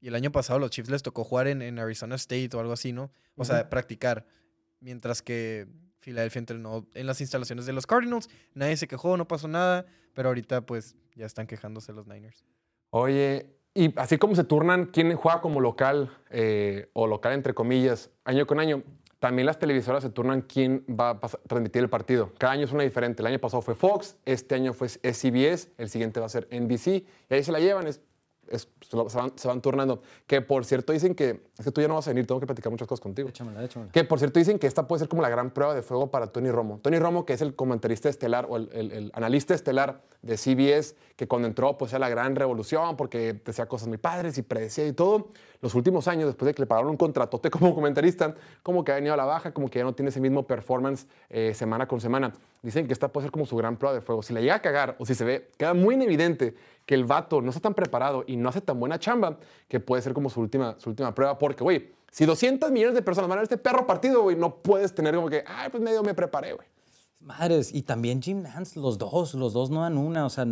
Y el año pasado los Chiefs les tocó jugar en, en Arizona State o algo así, ¿no? O sea, practicar. Mientras que Filadelfia entrenó en las instalaciones de los Cardinals. Nadie se quejó, no pasó nada. Pero ahorita, pues, ya están quejándose los Niners. Oye, y así como se turnan quién juega como local, eh, o local entre comillas, año con año, también las televisoras se turnan quién va a transmitir el partido. Cada año es una diferente. El año pasado fue Fox, este año fue CBS, el siguiente va a ser NBC, y ahí se la llevan, es, es- se, lo- se van, se van turnando. Que por cierto dicen que, es que tú ya no vas a venir, tengo que platicar muchas cosas contigo. Échamela, échamela. Que por cierto dicen que esta puede ser como la gran prueba de fuego para Tony Romo. Tony Romo, que es el comentarista estelar o el, el- el analista estelar de CBS, que cuando entró pues era la gran revolución porque decía cosas muy padres y predecía y todo. Los últimos años, después de que le pagaron un contratote <laughs> como comentarista, como que ha venido a la baja, como que ya no tiene ese mismo performance eh, semana con semana. Dicen que esta puede ser como su gran prueba de fuego. Si la llega a cagar o si se ve, queda muy evidente que el vato no está tan preparado y no hace tan buena chamba, que puede ser como su última, su última prueba. Porque, güey, si 200 millones de personas van a ver este perro partido, güey, no puedes tener como que, ay, pues medio me preparé, güey. Madres, y también Jim Nance, los dos, los dos no dan una. O sea,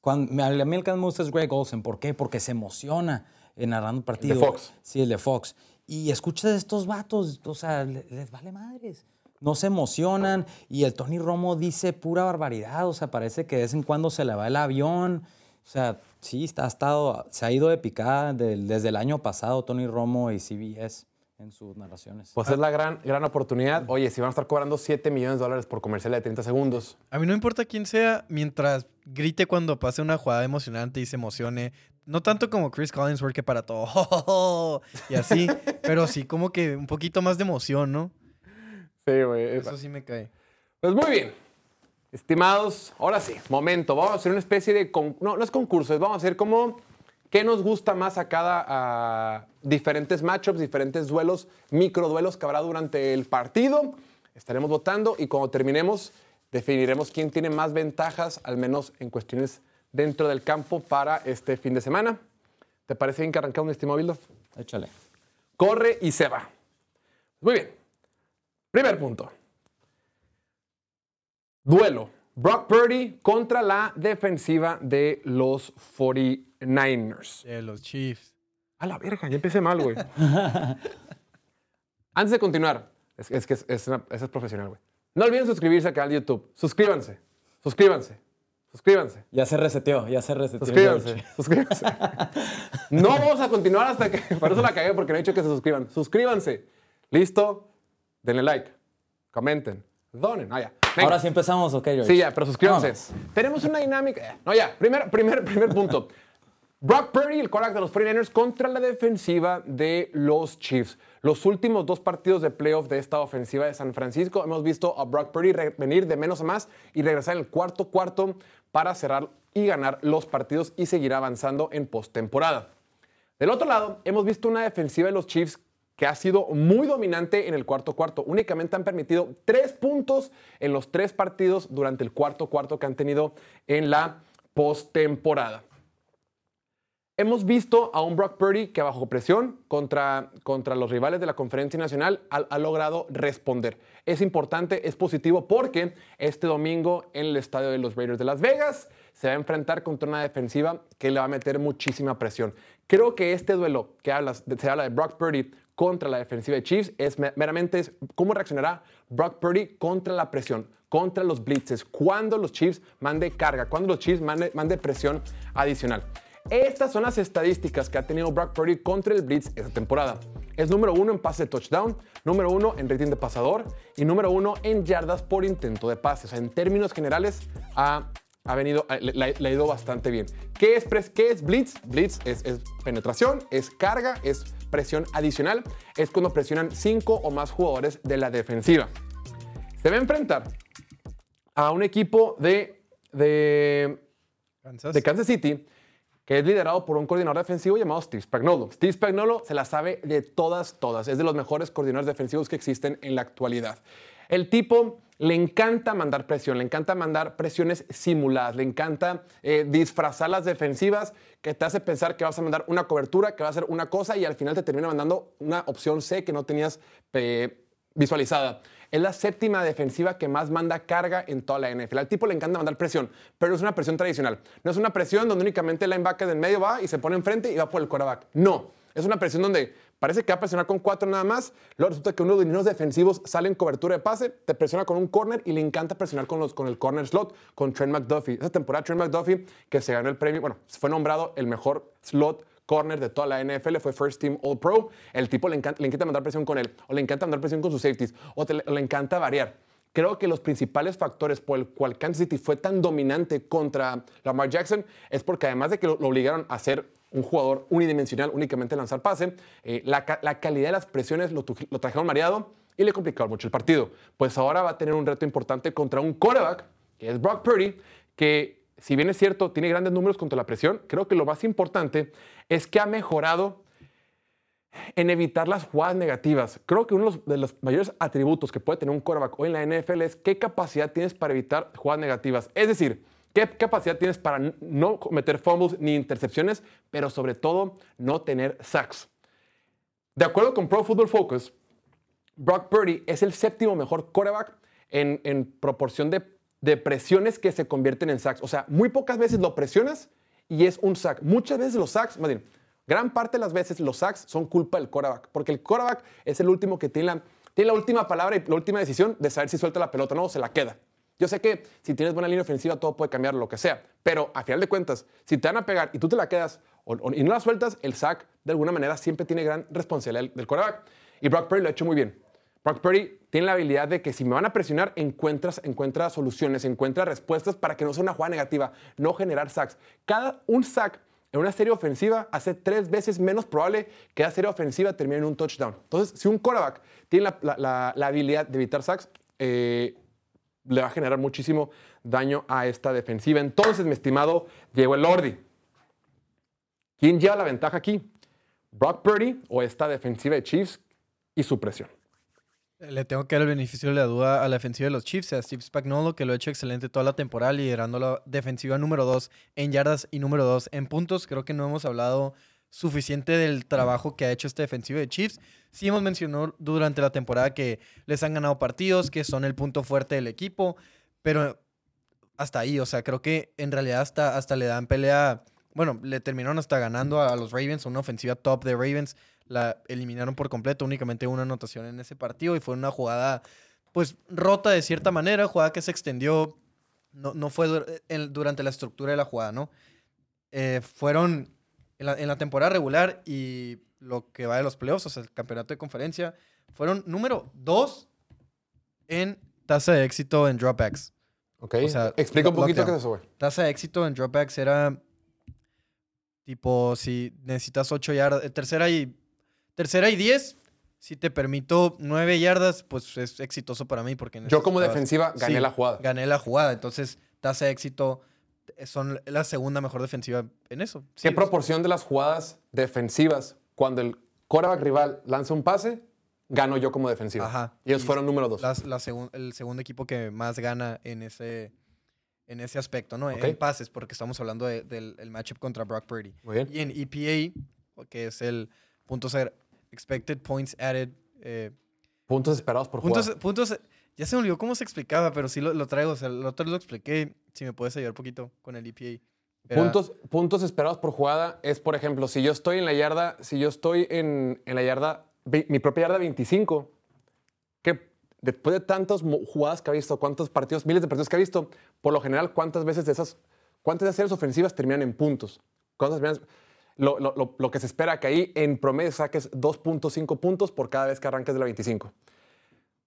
cuando, a mí el que me gusta es Greg Olsen. ¿Por qué? Porque se emociona en narrando partido. Fox. Sí, el de Fox. Y escucha de estos vatos, o sea, le- les, vale madres. No se emocionan. Y el Tony Romo dice pura barbaridad. O sea, parece que de vez en cuando se le va el avión. O sea, sí, está, ha estado, se ha ido de picada desde el año pasado Tony Romo y CBS en sus narraciones. Pues es la gran, gran oportunidad. Oye, si van a estar cobrando 7 millones de dólares por comercial de 30 segundos, A mí no importa quién sea, mientras grite cuando pase una jugada emocionante y se emocione. No tanto como Chris Collinsworth que para todo <laughs> y así, pero sí como que un poquito más de emoción, ¿no? Sí, güey. Eso sí me cae. Pues muy bien. Estimados, ahora sí, momento. Vamos a hacer una especie de. con- No, no es concurso, es vamos a hacer como. ¿Qué nos gusta más a cada. a diferentes matchups, diferentes duelos, microduelos que habrá durante el partido? Estaremos votando y cuando terminemos, definiremos quién tiene más ventajas, al menos en cuestiones dentro del campo, para este fin de semana. ¿Te parece bien que arrancamos, mi estimado Bildo? Échale. corre y se va. Muy bien. Primer punto. Duelo. Brock Purdy contra la defensiva de los 49ers. De los Chiefs. A la verga, ya empecé mal, güey. <laughs> Antes de continuar, es, es que es, es una- es profesional, güey. No olviden suscribirse al canal de YouTube. Suscríbanse, suscríbanse, suscríbanse. Ya se reseteó, ya se reseteó. Suscríbanse, suscríbanse. <laughs> No vamos a continuar hasta que. <laughs> Por eso la cagué, porque no he dicho que se suscriban. Suscríbanse. ¿Listo? Denle like. Comenten. Donen. Ah, ya. Venga. Ahora sí empezamos, ¿ok, George? Sí, ya, pero suscríbanse. Tenemos una dinámica. eh, No, ya. Primer, primer, primer punto. Brock Purdy, el quarterback de los 49ers, contra la defensiva de los Chiefs. Los últimos dos partidos de playoff de esta ofensiva de San Francisco, hemos visto a Brock Purdy venir de menos a más y regresar en el cuarto cuarto para cerrar y ganar los partidos y seguir avanzando en postemporada. Del otro lado, hemos visto una defensiva de los Chiefs que ha sido muy dominante en el cuarto cuarto. Únicamente han permitido tres puntos en los tres partidos durante el cuarto cuarto que han tenido en la postemporada. Hemos visto a un Brock Purdy que bajo presión contra, contra los rivales de la conferencia nacional ha, logrado responder. Es importante, es positivo porque este domingo en el estadio de los Raiders de Las Vegas se va a enfrentar contra una defensiva que le va a meter muchísima presión. Creo que este duelo que hablas, se habla de Brock Purdy contra la defensiva de Chiefs es me- meramente cómo reaccionará Brock Purdy contra la presión, contra los blitzes, cuando los Chiefs mande carga, cuando los Chiefs mande, mande presión adicional. Estas son las estadísticas que ha tenido Brock Purdy contra el Blitz esta temporada. Es número uno en pase de touchdown, número uno en rating de pasador y número uno en yardas por intento de pase. O sea, en términos generales, ha, ha venido, le, le- ha ido bastante bien. ¿Qué es, pres- qué es Blitz? Blitz es, es penetración, es carga, es presión adicional. Es cuando presionan cinco o más jugadores de la defensiva. Se va a enfrentar a un equipo de, de ¿Kansas? de Kansas City, que es liderado por un coordinador defensivo llamado Steve Spagnuolo. Steve Spagnuolo se la sabe de todas, todas. Es de los mejores coordinadores defensivos que existen en la actualidad. El tipo le encanta mandar presión, le encanta mandar presiones simuladas, le encanta eh, disfrazar las defensivas que te hace pensar que vas a mandar una cobertura, que va a ser una cosa y al final te termina mandando una opción C que no tenías eh, visualizada. Es la séptima defensiva que más manda carga en toda la NFL. Al tipo le encanta mandar presión, pero es una presión tradicional. No es una presión donde únicamente el linebacker del medio va y se pone enfrente y va por el quarterback. No. Es una presión donde parece que va a presionar con cuatro nada más. Luego resulta que uno de los lineos defensivos sale en cobertura de pase, te presiona con un corner y le encanta presionar con, los, con el corner slot, con Trent McDuffie. Esa temporada Trent McDuffie, que se ganó el premio, bueno, fue nombrado el mejor slot corner de toda la NFL, fue First Team All Pro. El tipo le encanta, le encanta mandar presión con él, o le encanta mandar presión con sus safeties, o le encanta variar. Creo que los principales factores por el cual Kansas City fue tan dominante contra Lamar Jackson es porque además de que lo, obligaron a ser un jugador unidimensional, únicamente lanzar pase, eh, la, ca- la calidad de las presiones lo, lo trajeron mareado y le complicaron mucho el partido. Pues ahora va a tener un reto importante contra un quarterback, que es Brock Purdy, que si bien es cierto, tiene grandes números contra la presión, creo que lo más importante es que ha mejorado en evitar las jugadas negativas. Creo que uno de los, mayores atributos que puede tener un quarterback hoy en la NFL es qué capacidad tienes para evitar jugadas negativas. Es decir, qué capacidad tienes para no cometer fumbles ni intercepciones, pero sobre todo no tener sacks. De acuerdo con Pro Football Focus, Brock Purdy es el séptimo mejor quarterback en, en proporción de, de presiones que se convierten en sacks. O sea, muy pocas veces lo presionas y es un sack. Muchas veces los sacks, más bien, gran parte de las veces los sacks son culpa del quarterback, porque el quarterback es el último que tiene la, tiene la última palabra y la última decisión de saber si suelta la pelota o no, se la queda. Yo sé que si tienes buena línea ofensiva todo puede cambiar lo que sea, pero a final de cuentas, si te van a pegar y tú te la quedas o- o- y no la sueltas, el sack de alguna manera siempre tiene gran responsabilidad del, del quarterback. Y Brock Purdy lo ha hecho muy bien. Brock Purdy tiene la habilidad de que si me van a presionar, encuentras, encuentra soluciones, encuentra respuestas para que no sea una jugada negativa, no generar sacks. Cada un sack en una serie ofensiva hace tres veces menos probable que la serie ofensiva termine en un touchdown. Entonces, si un quarterback tiene la, habilidad de evitar sacks, eh, le va a generar muchísimo daño a esta defensiva. Entonces, mi estimado Diego Elordi, ¿quién lleva la ventaja aquí? ¿Brock Purdy o esta defensiva de Chiefs y su presión? Le tengo que dar el beneficio de la duda a la defensiva de los Chiefs, a Steve Spagnuolo, que lo ha hecho excelente toda la temporada, liderando la defensiva número 2 en yardas y número 2 en puntos. Creo que no hemos hablado suficiente del trabajo que ha hecho esta defensiva de Chiefs. Sí hemos mencionado durante la temporada que les han ganado partidos, que son el punto fuerte del equipo, pero hasta ahí, o sea, creo que en realidad hasta, hasta le dan pelea, bueno, le terminaron hasta ganando a los Ravens, una ofensiva top de Ravens, la eliminaron por completo, únicamente una anotación en ese partido y fue una jugada pues rota de cierta manera, jugada que se extendió, no, no fue dur- en- durante la estructura de la jugada, ¿no? Eh, fueron en la, en la temporada regular y lo que va de los playoffs, o sea, el campeonato de conferencia, fueron número dos en tasa de éxito en dropbacks. Ok, O sea, explica un poquito qué es eso, güey. Tasa de éxito en dropbacks era tipo si necesitas 8 yardas, eh, tercera y tercera y 10, si te permito 9 yardas, pues es exitoso para mí porque Yo como defensiva gané Sí, la jugada. Gané la jugada, entonces tasa de éxito eh, son la segunda mejor defensiva en eso. ¿Qué proporción de las jugadas defensivas cuando el quarterback rival lanza un pase, gano yo como defensiva? Ajá. Y ellos Y fueron número dos. las- la segun- el segundo equipo que más gana en ese, en ese aspecto, ¿no? En pases, porque estamos hablando de- del el matchup contra Brock Purdy. Muy bien. Y en EPA, que es el puntos expected points added. eh, Puntos esperados por puntos, jugada. puntos, ya se me olvidó cómo se explicaba, pero sí lo, lo traigo. O sea, el otro lo expliqué. Si me puedes ayudar un poquito con el EPA. Era- Puntos, puntos esperados por jugada es, por ejemplo, si yo estoy en la yarda, si yo estoy en, en la yarda, mi propia yarda 25, que después de tantas jugadas que ha visto, cuántos partidos, miles de partidos que ha visto, por lo general, cuántas veces de esas, cuántas de esas series ofensivas terminan en puntos. ¿Cuántas terminan- lo, lo- lo- que se espera que ahí en promedio saques 2.5 puntos por cada vez que arranques de la 25.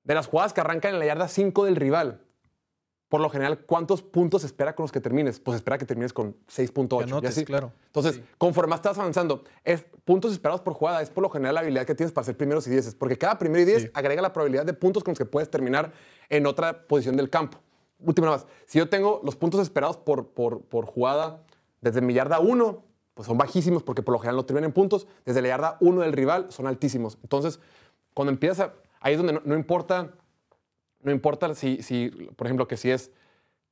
De las jugadas que arrancan en la yarda 5 del rival, por lo general, ¿cuántos puntos espera con los que termines? Pues espera que termines con 6.8. Que y anotes, así. claro. Entonces, Sí. conforme estás avanzando, es puntos esperados por jugada, es por lo general la habilidad que tienes para hacer primeros y dieces, porque cada primero y diez Sí. agrega la probabilidad de puntos con los que puedes terminar en otra posición del campo. Última nada más, si yo tengo los puntos esperados por, por, por jugada desde mi yarda 1, pues son bajísimos porque por lo general no terminan en puntos, desde la yarda 1 del rival son altísimos. Entonces, cuando empiezas ahí es donde no, no importa, no importa si, si, por ejemplo, que si es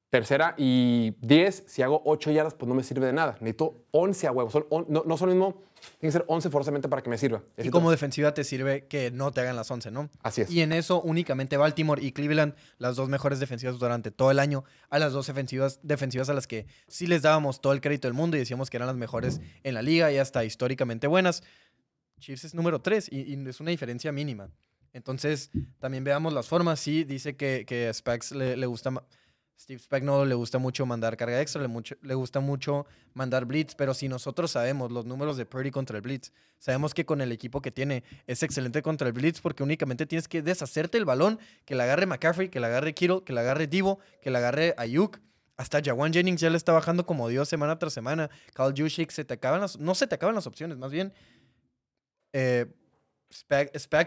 Tercera y 10, si hago 8 yardas, pues no me sirve de nada. Necesito 11 a huevo. Son on- no, no son lo mismo, tiene que ser 11 forzosamente para que me sirva. Y como defensiva te sirve que no te hagan las 11, ¿no? Así es. Y en eso únicamente Baltimore y Cleveland, las dos mejores defensivas durante todo el año, a las dos defensivas, defensivas a las que sí les dábamos todo el crédito del mundo y decíamos que eran las mejores en la liga y hasta históricamente buenas. Chiefs es número 3 y, y es una diferencia mínima. Entonces, también veamos las formas. Sí, dice que, que a Spags le, le gusta... ma- Steve Spagnuolo le gusta mucho mandar carga extra, le, mucho- le gusta mucho mandar blitz, pero si nosotros sabemos los números de Purdy contra el blitz, sabemos que con el equipo que tiene es excelente contra el blitz porque únicamente tienes que deshacerte el balón, que la agarre McCaffrey, que la agarre Kittle, que la agarre Divo, que la agarre Ayuk. Hasta Jawan Jennings ya le está bajando como Dios semana tras semana. Kyle Juszczyk, se te acaban las, no se te acaban las opciones, más bien eh,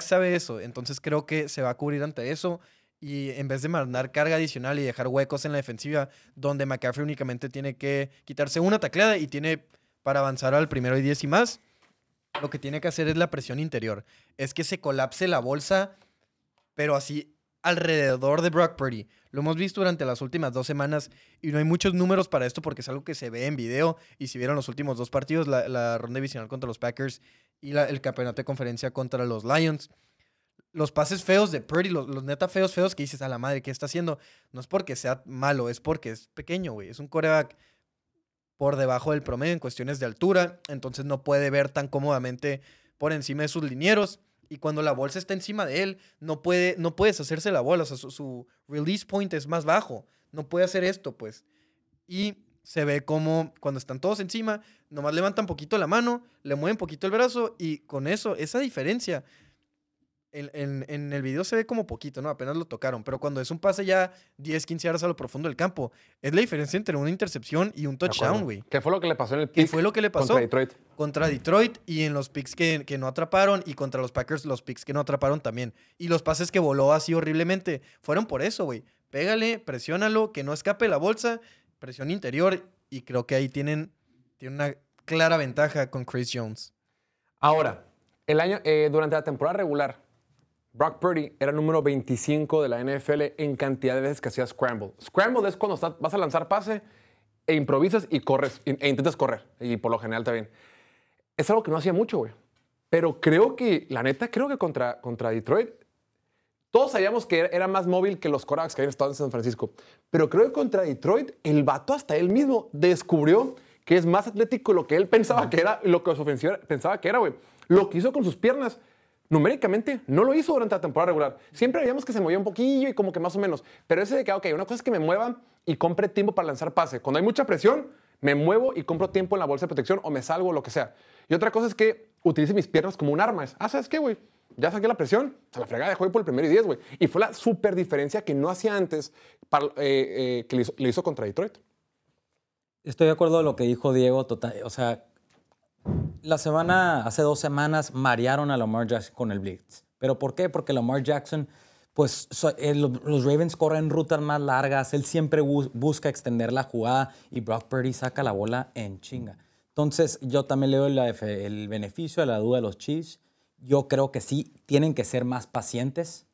sabe eso, entonces creo que se va a cubrir ante eso. Y en vez de mandar carga adicional y dejar huecos en la defensiva, donde McCaffrey únicamente tiene que quitarse una tacleada y tiene para avanzar al primero y diez y más, lo que tiene que hacer es la presión interior. Es que se colapse la bolsa, pero así alrededor de Brock Purdy. Lo hemos visto durante las últimas dos semanas y no hay muchos números para esto porque es algo que se ve en video. Y si vieron los últimos dos partidos, la, ronda divisional contra los Packers y la- el campeonato de conferencia contra los Lions, los pases feos de Purdy, los, los neta feos, feos que dices a la madre, ¿qué está haciendo? No es porque sea malo, es porque es pequeño, güey. Es un coreback por debajo del promedio en cuestiones de altura, entonces no puede ver tan cómodamente por encima de sus linieros. Y cuando la bolsa está encima de él, no, puede, no puedes hacerse la bola. O sea, su, su release point es más bajo. No puede hacer esto, pues. Y se ve como cuando están todos encima, nomás levantan poquito la mano, le mueven poquito el brazo y con eso, esa diferencia, en, en- en el video se ve como poquito, ¿no? Apenas lo tocaron, pero cuando es un pase ya 10, 15 yardas a lo profundo del campo, es la diferencia entre una intercepción y un touchdown, güey. ¿Qué fue lo que le pasó en el ¿Qué pick fue lo que le pasó? contra Detroit? Contra Detroit y en los picks que, que no atraparon y contra los Packers los picks que no atraparon también. Y los pases que voló así horriblemente fueron por eso, güey. Pégale, presiónalo, que no escape la bolsa, presión interior y creo que ahí tienen, tienen una clara ventaja con Chris Jones. Ahora, el año, eh, durante la temporada regular, Brock Purdy era el número 25 de la NFL en cantidad de veces que hacía scramble. Scramble es cuando vas a lanzar pase e improvisas y corres, e intentas correr. Y por lo general también. Es algo que no hacía mucho, güey. Pero creo que, la neta, creo que contra, contra Detroit, todos sabíamos que era- más móvil que los Corax que habían estado en San Francisco. Pero creo que contra Detroit, el vato hasta él mismo descubrió que es más atlético lo que él pensaba que era, lo que su ofensiva pensaba que era, güey. Lo que hizo con sus piernas, numéricamente, no lo hizo durante la temporada regular. Siempre veíamos que se movía un poquillo y como que más o menos. Pero ese de que, ok, una cosa es que me mueva y compre tiempo para lanzar pase. Cuando hay mucha presión, me muevo y compro tiempo en la bolsa de protección o me salgo, lo que sea. Y otra cosa es que utilice mis piernas como un arma. Es, ah, ¿sabes qué, güey? Ya saqué la presión, se la fregada dejó ir por el primero y diez, güey. Y fue la super diferencia que no hacía antes eh, eh, que le hizo, le hizo contra Detroit. Estoy de acuerdo con lo que dijo Diego. Total, o sea, la semana, hace dos semanas, marearon a Lamar Jackson con el blitz. ¿Pero por qué? Porque Lamar Jackson, pues eh, lo- los Ravens corren rutas más largas, él siempre bus- busca extender la jugada y Brock Purdy saca la bola en chinga. Entonces, yo también le doy el beneficio de la duda de los Chiefs. Yo creo que sí, tienen que ser más pacientes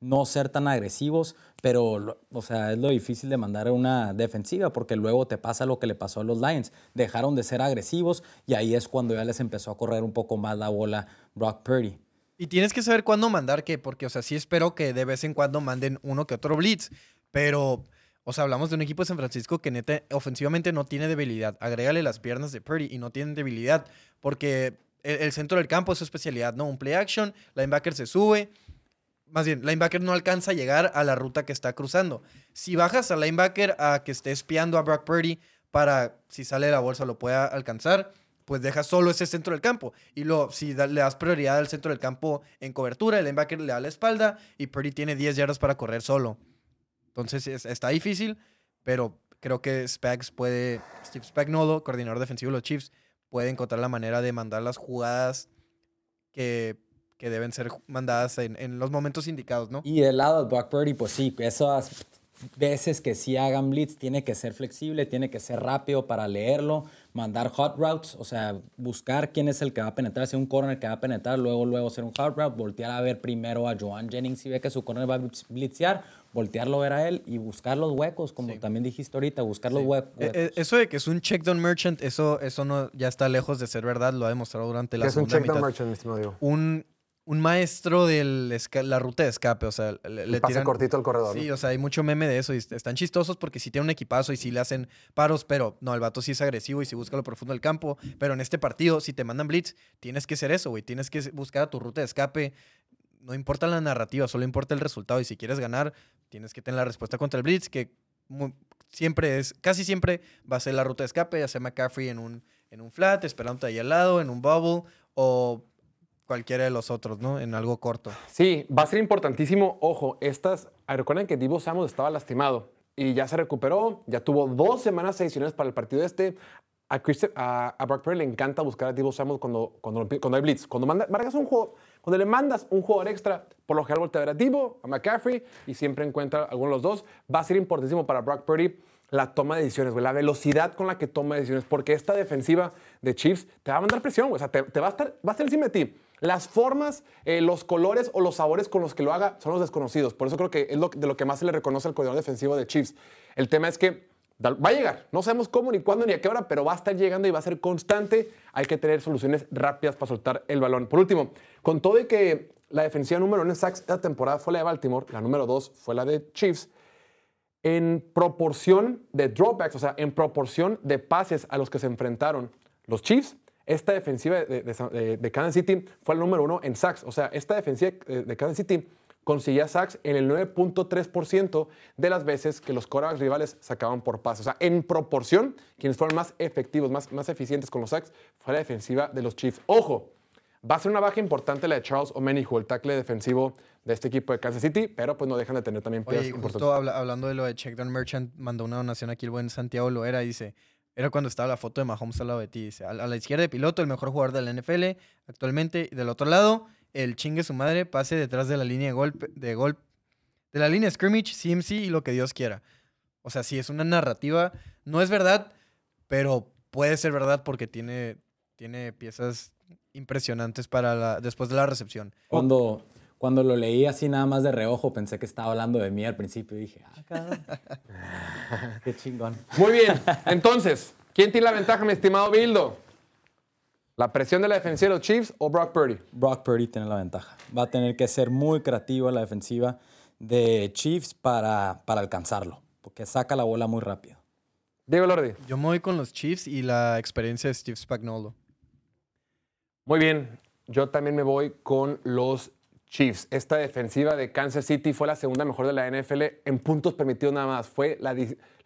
no ser tan agresivos, pero, o sea, es lo difícil de mandar a una defensiva porque luego te pasa lo que le pasó a los Lions. Dejaron de ser agresivos y ahí es cuando ya les empezó a correr un poco más la bola Brock Purdy. Y tienes que saber cuándo mandar qué, porque, o sea, sí espero que de vez en cuando manden uno que otro blitz, pero, o sea, hablamos de un equipo de San Francisco que neta, ofensivamente no tiene debilidad. Agrégale las piernas de Purdy y no tienen debilidad, porque el, el centro del campo es su especialidad, ¿no? Un play action, linebacker se sube. Más bien, linebacker no alcanza a llegar a la ruta que está cruzando. Si bajas al linebacker a que esté espiando a Brock Purdy para, si sale la bolsa, lo pueda alcanzar, pues dejas solo ese centro del campo. Y luego, si da- le das prioridad al centro del campo en cobertura, el linebacker le da la espalda y Purdy tiene 10 yardas para correr solo. Entonces es- está difícil, pero creo que Spags puede, Steve Spagnuolo, coordinador defensivo de los Chiefs, puede encontrar la manera de mandar las jugadas que, que deben ser mandadas en, en los momentos indicados, ¿no? Y del lado de Brock Purdy, pues sí, esas veces que sí hagan blitz, tiene que ser flexible, tiene que ser rápido para leerlo, mandar hot routes, o sea, buscar quién es el que va a penetrar, si un corner que va a penetrar, luego, luego hacer un hot route, voltear a ver primero a Joan Jennings si ve que su corner va a blitzear, voltearlo a ver a él y buscar los huecos, como también dijiste ahorita, buscar los hue- Eh, huecos. eh, eso de que es un check down merchant, eso, eso no, ya está lejos de ser verdad, lo ha demostrado durante la es un check down mitad. merchant, mi. Un, un maestro de la ruta de escape, o sea, le, le El pase tiran... cortito al corredor. Sí, ¿no? o sea, hay mucho meme de eso y est- están chistosos porque sí tienen un equipazo y sí le hacen paros, pero no, el vato sí es agresivo y sí busca lo profundo del campo. Pero en este partido, si te mandan blitz, tienes que ser eso, güey. Tienes que buscar a tu ruta de escape. No importa la narrativa, solo importa el resultado. Y si quieres ganar, tienes que tener la respuesta contra el blitz, que siempre es, casi siempre va a ser la ruta de escape, ya sea McCaffrey en un, en un flat, esperándote ahí al lado, en un bubble, o cualquiera de los otros, ¿no? En algo corto. Sí, va a ser importantísimo. Ojo, estas. Recuerden que Divo Samuel estaba lastimado y ya se recuperó. Ya tuvo dos semanas adicionales para el partido este. A, Brock Purdy le encanta buscar a Divo Samuel cuando, cuando, cuando hay blitz. Cuando, manda, marcas un juego, cuando le mandas un jugador extra, por lo general voltea a ver a Divo, a McCaffrey y siempre encuentra alguno de los dos. Va a ser importantísimo para Brock Purdy la toma de decisiones, güey, la velocidad con la que toma decisiones, porque esta defensiva de Chiefs te va a mandar presión, güey, o sea, te, te va, a estar, va a estar encima de ti. Las formas, eh, los colores o los sabores con los que lo haga son los desconocidos. Por eso creo que es de lo que más se le reconoce al coordinador defensivo de Chiefs. El tema es que va a llegar. No sabemos cómo, ni cuándo, ni a qué hora, pero va a estar llegando y va a ser constante. Hay que tener soluciones rápidas para soltar el balón. Por último, con todo y que la defensiva número uno en sacks esta temporada fue la de Baltimore, la número dos fue la de Chiefs, en proporción de dropbacks, o sea, en proporción de pases a los que se enfrentaron los Chiefs, esta defensiva de, de- Kansas City fue el número uno en sacks. O sea, esta defensiva de, de Kansas City conseguía sacks en el 9.3% de las veces que los quarterbacks rivales sacaban por pase. O sea, en proporción, quienes fueron más efectivos, más, más eficientes con los sacks, fue la defensiva de los Chiefs. Ojo, Va a ser una baja importante la de Charles Omenihu, el tackle defensivo de este equipo de Kansas City, pero pues no dejan de tener también piezas Oye, importantes. justo habla- hablando de lo de Check Down Merchant, mandó una donación aquí el buen Santiago Loera y dice, era cuando estaba la foto de Mahomes al lado de ti, dice, a, la izquierda de piloto, el mejor jugador de la NFL actualmente, y del otro lado, el chingue su madre, pase detrás de la línea de golpe, de golpe, de la línea scrimmage, CMC y lo que Dios quiera. O sea, sí, es una narrativa, no es verdad, pero puede ser verdad porque tiene, tiene piezas impresionantes para después de la recepción. Cuando, cuando lo leí así nada más de reojo, pensé que estaba hablando de mí al principio y dije, ah, cabrón. <laughs> Qué chingón. Muy bien, entonces, ¿quién tiene la ventaja, mi estimado Bildo? ¿La presión de la defensiva de los Chiefs o Brock Purdy? Brock Purdy tiene la ventaja. Va a tener que ser muy creativo la defensiva de Chiefs para, para alcanzarlo, porque saca la bola muy rápido. Diego Lordi. Yo me voy con los Chiefs y la experiencia de Steve Spagnuolo. Muy bien, yo también me voy con los Chiefs. Esta defensiva de Kansas City fue la segunda mejor de la NFL en puntos permitidos nada más. Fue la,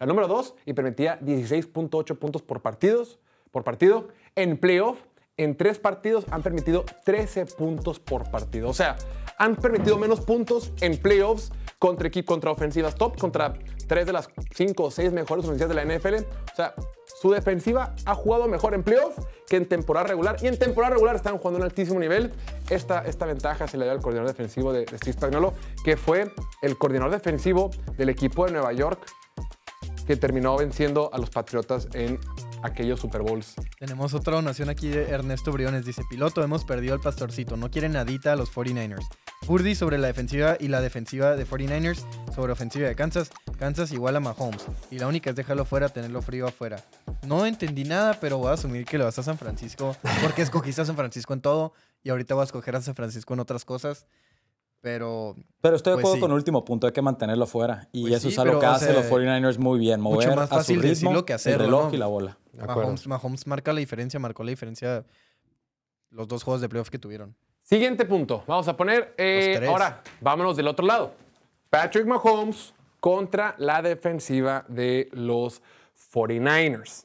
número dos y permitía 16.8 puntos por, partidos, por partido. En playoff, en tres partidos han permitido 13 puntos por partido. O sea, han permitido menos puntos en playoffs contra, contra ofensivas top, contra tres de las cinco o seis mejores ofensivas de la NFL. O sea, su defensiva ha jugado mejor en playoff que en temporada regular. Y en temporada regular están jugando a un altísimo nivel. Esta, esta ventaja se le dio al coordinador defensivo de, de Steve que fue el coordinador defensivo del equipo de Nueva York, que terminó venciendo a los Patriotas en aquellos Super Bowls. Tenemos otra donación aquí de Ernesto Briones. Dice, piloto, hemos perdido al pastorcito. No quiere nadita a los 49ers. Purdy sobre la defensiva y la defensiva de 49ers sobre ofensiva de Kansas. Kansas igual a Mahomes. Y la única es dejarlo fuera, tenerlo frío afuera. No entendí nada, pero voy a asumir que le vas a San Francisco. Porque escogiste a San Francisco en todo. Y ahorita voy a escoger a San Francisco en otras cosas. Pero Pero estoy de Pues acuerdo sí. con el último punto, hay que mantenerlo fuera. Y Pues eso sí, es algo pero, que o hacen los sea, 49ers muy bien, mucho mover más a su ritmo, decirlo que hacerlo, el reloj ¿no? y la bola. Mahomes, Mahomes marca la diferencia, marcó la diferencia los dos juegos de playoff que tuvieron. Siguiente punto. Vamos a poner. eh, Los tres. ahora, vámonos del otro lado. Patrick Mahomes contra la defensiva de los 49ers.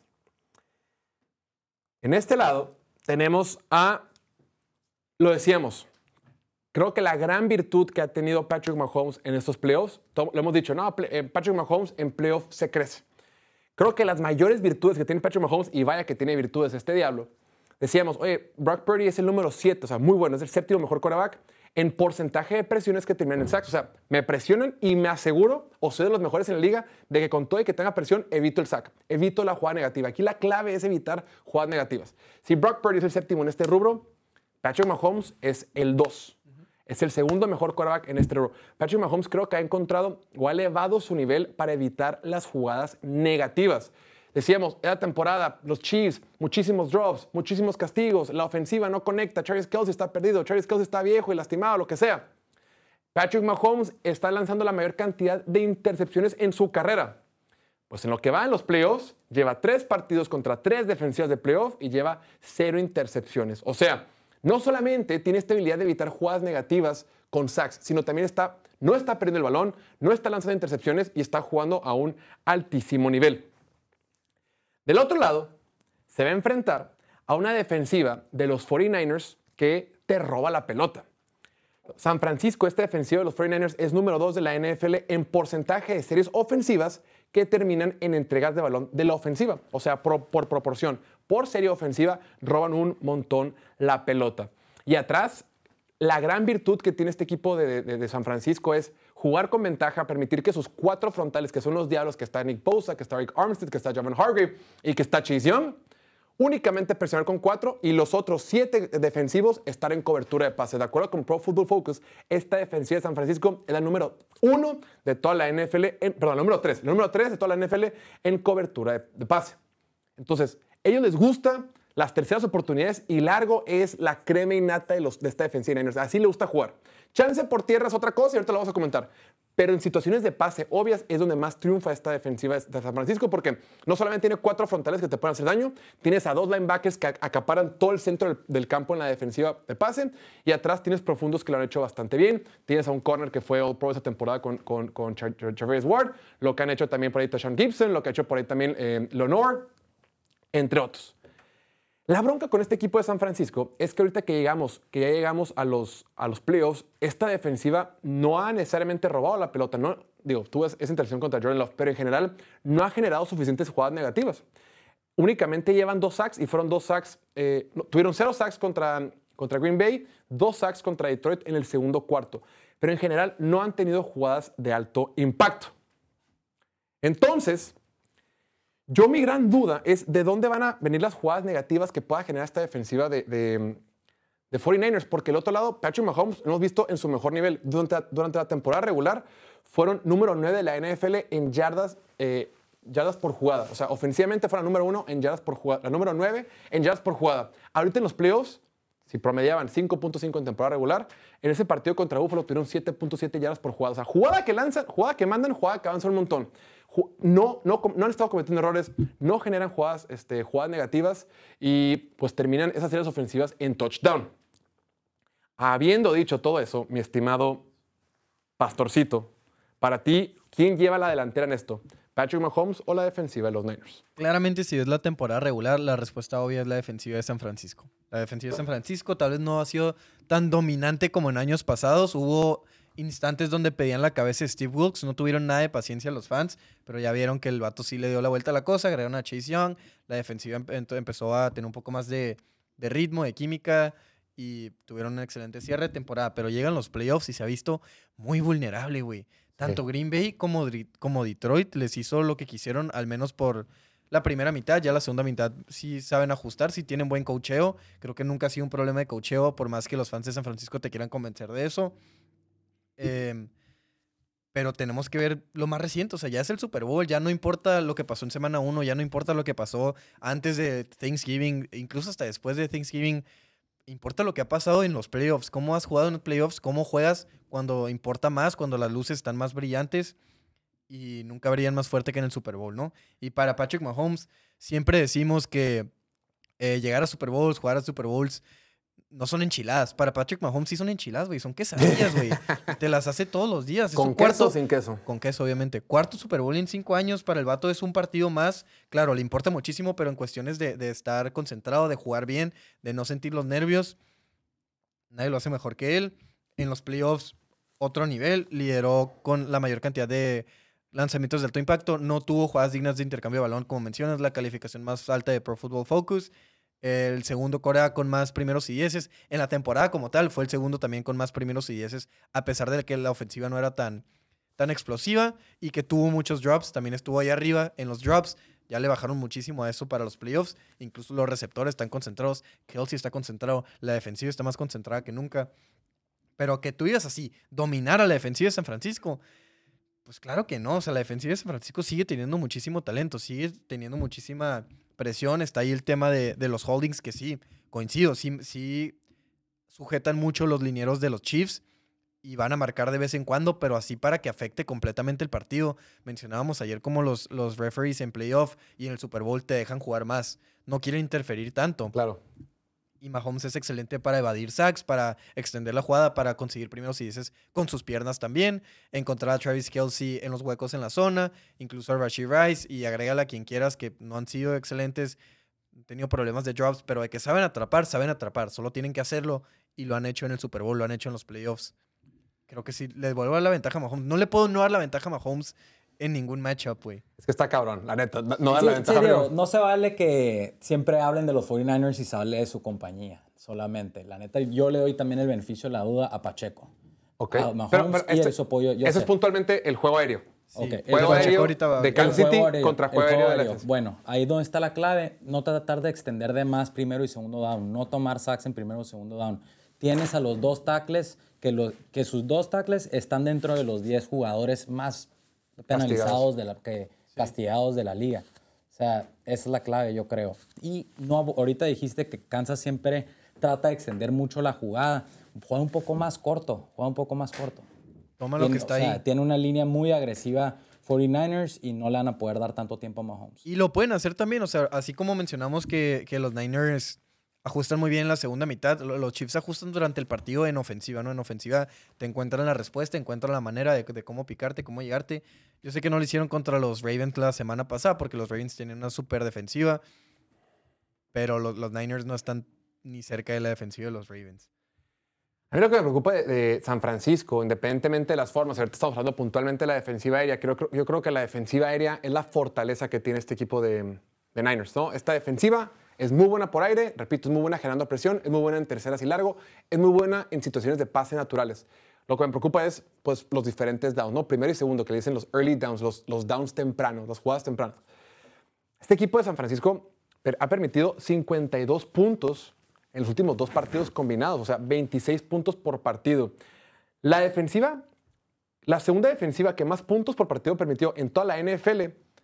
En este lado tenemos a. Lo decíamos. Creo que la gran virtud que ha tenido Patrick Mahomes en estos playoffs, lo hemos dicho, eh, Patrick Mahomes en playoffs se crece. Creo que las mayores virtudes que tiene Patrick Mahomes, y vaya que tiene virtudes este diablo, decíamos, oye, Brock Purdy es el número 7, o sea, muy bueno, es el séptimo mejor quarterback en porcentaje de presiones que terminan en sacks. O sea, me presionan y me aseguro, o soy de los mejores en la liga, de que con todo y que tenga presión, evito el sack, evito la jugada negativa. Aquí la clave es evitar jugadas negativas. Si Brock Purdy es el séptimo en este rubro, Patrick Mahomes es el 2. Es el segundo mejor quarterback en este rubro. Patrick Mahomes creo que ha encontrado o ha elevado su nivel para evitar las jugadas negativas. Decíamos, era temporada, los Chiefs, muchísimos drops, muchísimos castigos, la ofensiva no conecta, Travis Kelsey está perdido, Travis Kelsey está viejo y lastimado, lo que sea. Patrick Mahomes está lanzando la mayor cantidad de intercepciones en su carrera. Pues en lo que va en los playoffs, lleva tres partidos contra tres defensivas de playoff y lleva cero intercepciones. O sea, no solamente tiene esta habilidad de evitar jugadas negativas con sacks, sino también está, no está perdiendo el balón, no está lanzando intercepciones y está jugando a un altísimo nivel. Del otro lado, se va a enfrentar a una defensiva de los 49ers que te roba la pelota. San Francisco, esta defensiva de los 49ers, es número 2 de la NFL en porcentaje de series ofensivas que terminan en entregas de balón de la ofensiva. O sea, por proporción, por serie ofensiva, roban un montón la pelota. Y atrás, la gran virtud que tiene este equipo de, San Francisco es jugar con ventaja, permitir que sus cuatro frontales, que son los diablos, que está Nick Bosa, que está Rick Armstead, que está Javon Hargrave y que está Chase Young, únicamente presionar con cuatro y los otros siete defensivos estar en cobertura de pase. De acuerdo con Pro Football Focus, esta defensiva de San Francisco es la número uno de toda la NFL, en- perdón, la número tres, la número tres de toda la NFL en cobertura de, de pase. Entonces, ellos les gusta las terceras oportunidades y largo es la crema innata de, los, de esta defensiva. Así le gusta jugar. Chance por tierra es otra cosa y ahorita lo vamos a comentar. Pero en situaciones de pase obvias es donde más triunfa esta defensiva de San Francisco porque no solamente tiene cuatro frontales que te pueden hacer daño, tienes a dos linebackers que ac- acaparan todo el centro del, campo en la defensiva de pase y atrás tienes profundos que lo han hecho bastante bien. Tienes a un corner que fue All Pro esa temporada con, con, con Ward, lo que han hecho también por ahí Tashawn Gibson, lo que ha hecho por ahí también eh, entre otros. La bronca con este equipo de San Francisco es que ahorita que llegamos, que ya llegamos a los, a los playoffs, esta defensiva no ha necesariamente robado la pelota. No, digo, tuvo esa interacción contra Jordan Love, pero en general no ha generado suficientes jugadas negativas. Únicamente llevan dos sacks y fueron dos sacks, eh, tuvieron cero sacks contra, contra Green Bay, dos sacks contra Detroit en el segundo cuarto. Pero en general no han tenido jugadas de alto impacto. Entonces, yo mi gran duda es de dónde van a venir las jugadas negativas que pueda generar esta defensiva de, de, de 49ers, porque el otro lado, Patrick Mahomes, lo hemos visto en su mejor nivel. Durante, durante la temporada regular, fueron número 9 de la NFL en yardas, eh, yardas por jugada. O sea, ofensivamente fueron número 1 en yardas por jugada. La número 9 en yardas por jugada. Ahorita en los playoffs, si promediaban 5.5 en temporada regular, en ese partido contra Buffalo tuvieron 7.7 yardas por jugada. O sea, jugada que lanzan, jugada que mandan, jugada que avanzan un montón. No, no, no han estado cometiendo errores, no generan jugadas, este, jugadas negativas y pues terminan esas series ofensivas en touchdown. Habiendo dicho todo eso, mi estimado Pastorcito, para ti, ¿quién lleva la delantera en esto? ¿Patrick Mahomes o la defensiva de los Niners? Claramente, si es la temporada regular, la respuesta obvia es la defensiva de San Francisco. La defensiva de San Francisco tal vez no ha sido tan dominante como en años pasados. Hubo instantes donde pedían la cabeza de Steve Wilkes, no tuvieron nada de paciencia los fans, pero ya vieron que el vato sí le dio la vuelta a la cosa, agregaron a Chase Young, la defensiva em- empezó a tener un poco más de, de ritmo, de química y tuvieron un excelente cierre de temporada, pero llegan los playoffs y se ha visto muy vulnerable, güey. Tanto Green Bay como Detroit les hizo lo que quisieron, al menos por la primera mitad. Ya la segunda mitad sí saben ajustar, sí tienen buen cocheo. Creo que nunca ha sido un problema de cocheo, por más que los fans de San Francisco te quieran convencer de eso. Em, pero tenemos que ver lo más reciente. O sea, ya es el Super Bowl. Ya no importa lo que pasó en semana 1. Ya no importa lo que pasó antes de Thanksgiving. Incluso hasta después de Thanksgiving. Importa lo que ha pasado en los playoffs. Cómo has jugado en los playoffs. Cómo juegas cuando importa más. Cuando las luces están más brillantes. Y nunca brillan más fuerte que en el Super Bowl, ¿no? Y para Patrick Mahomes, siempre decimos que eh, llegar a Super Bowls, jugar a Super Bowls, no son enchiladas. Para Patrick Mahomes sí son enchiladas, güey. Son quesadillas, güey. <laughs> Te las hace todos los días. ¿Con queso cuarto- o sin queso? con queso, obviamente. Cuarto Super Bowl en cinco años para el vato es un partido más. Claro, le importa muchísimo, pero en cuestiones de, de estar concentrado, de jugar bien, de no sentir los nervios, nadie lo hace mejor que él. En los playoffs, otro nivel. Lideró con la mayor cantidad de lanzamientos de alto impacto. No tuvo jugadas dignas de intercambio de balón, como mencionas, la calificación más alta de Pro Football Focus. El segundo Corea con más primeros y dieces. En la temporada como tal, fue el segundo también con más primeros y dieces, a pesar de que la ofensiva no era tan, tan explosiva y que tuvo muchos drops. También estuvo ahí arriba en los drops. Ya le bajaron muchísimo a eso para los playoffs. Incluso los receptores están concentrados. Kelsey está concentrado. La defensiva está más concentrada que nunca. Pero que tú digas así, dominar a la defensiva de San Francisco. Pues claro que no. O sea, la defensiva de San Francisco sigue teniendo muchísimo talento. Sigue teniendo muchísima presión. Está ahí el tema de, de los holdings que sí, coincido. Sí, sí sujetan mucho los linieros de los Chiefs y van a marcar de vez en cuando, pero así para que afecte completamente el partido. Mencionábamos ayer como los, los referees en playoff y en el Super Bowl te dejan jugar más. No quieren interferir tanto. Claro. Y Mahomes es excelente para evadir sacks, para extender la jugada, para conseguir primeros y dices con sus piernas también. Encontrar a Travis Kelsey en los huecos en la zona, incluso a Rashid Rice y agrégale a quien quieras que no han sido excelentes. Han tenido problemas de drops, pero de que saben atrapar, saben atrapar. Solo tienen que hacerlo y lo han hecho en el Super Bowl, lo han hecho en los playoffs. Creo que sí, le vuelvo a la ventaja a Mahomes. No le puedo no dar la ventaja a Mahomes en ningún matchup, güey. Es que está cabrón, la neta. No, Sí, la sí, ventaja. digo, pero- no se vale que siempre hablen de los 49ers y se hable de su compañía solamente. La neta, yo le doy también el beneficio de la duda a Pacheco. Ok. a Mahomes Pero- pero y este- eso apoyo yo Eso sé. es puntualmente el juego aéreo. Sí. el Juego aéreo ahorita va- de Kansas City aéreo, contra el juego aéreo de la aéreo. defensa. Bueno, ahí donde está la clave, no tratar de extender de más primero y segundo down, no tomar sacks en primero o segundo down. Tienes a los dos tackles, que, los, que sus dos tackles están dentro de los 10 jugadores más penalizados de la, que, castigados de la liga. O sea, esa es la clave, yo creo. Y no, ahorita dijiste que Kansas siempre trata de extender mucho la jugada. Juega un poco más corto, juega un poco más corto. Toma lo Tiene- que está o sea, ahí. Tiene una línea muy agresiva 49ers y no le van a poder dar tanto tiempo a Mahomes. Y lo pueden hacer también, o sea, así como mencionamos que, que los Niners ajustan muy bien en la segunda mitad, lo- los Chiefs ajustan durante el partido en ofensiva, ¿no? En ofensiva te encuentran la respuesta, encuentran la manera de, cómo picarte, cómo llegarte. Yo sé que no lo hicieron contra los Ravens la semana pasada porque los Ravens tienen una súper defensiva, pero los, Niners no están ni cerca de la defensiva de los Ravens. A mí lo que me preocupa de, San Francisco, independientemente de las formas, ahorita estamos hablando puntualmente de la defensiva aérea, creo- yo creo que la defensiva aérea es la fortaleza que tiene este equipo de, de Niners, ¿no? Esta defensiva es muy buena por aire, repito, es muy buena generando presión, es muy buena en terceras y largo, es muy buena en situaciones de pase naturales. Lo que me preocupa es pues, los diferentes downs, ¿no? Primero y segundo, que le dicen los early downs, los, los downs tempranos, las jugadas tempranas. Este equipo de San Francisco ha permitido 52 puntos en los últimos dos partidos combinados, o sea, 26 puntos por partido. La defensiva, la segunda defensiva que más puntos por partido permitió en toda la NFL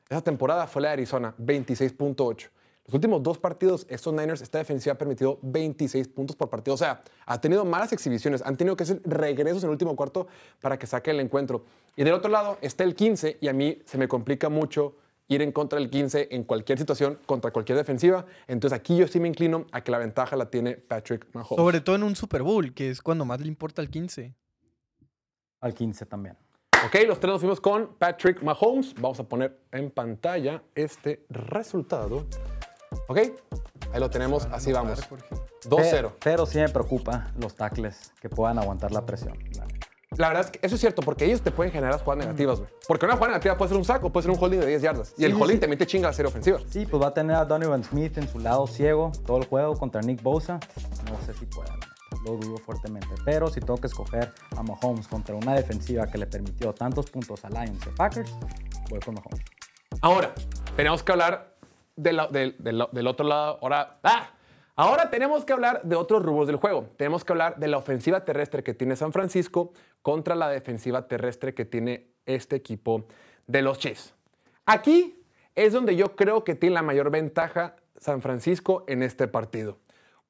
esa temporada fue la de Arizona, 26.8. Los últimos dos partidos, estos Niners, esta defensiva ha permitido 26 puntos por partido. O sea, ha tenido malas exhibiciones, han tenido que hacer regresos en el último cuarto para que saque el encuentro. Y del otro lado está el 15 y a mí se me complica mucho ir en contra del 15 en cualquier situación, contra cualquier defensiva. Entonces aquí yo sí me inclino a que la ventaja la tiene Patrick Mahomes. Sobre todo en un Super Bowl, que es cuando más le importa el 15. Al 15 también. Ok, los tres nos fuimos con Patrick Mahomes. Vamos a poner en pantalla este resultado. Ok, ahí lo tenemos, así vamos. 2-0. Pero, pero sí me preocupa los tackles que puedan aguantar la presión. la. La verdad es que eso es cierto, porque ellos te pueden generar jugadas negativas, güey. Porque una jugada negativa puede ser un saco, puede ser un holding de 10 yardas. Y el holding sí. también te chinga a ser ofensiva. Sí, pues va a tener a Donovan Smith en su lado ciego todo el juego contra Nick Bosa. No sé si pueda, la lo dudo fuertemente. Pero si tengo que escoger a Mahomes contra una defensiva que le permitió tantos puntos a Lions y Packers, voy con Mahomes. Ahora, tenemos que hablar del otro lado. Ahora, ¡ah! Ahora tenemos que hablar de otros rubros del juego. Tenemos que hablar de la ofensiva terrestre que tiene San Francisco contra la defensiva terrestre que tiene este equipo de los Chiefs. Aquí es donde yo creo que tiene la mayor ventaja San Francisco en este partido.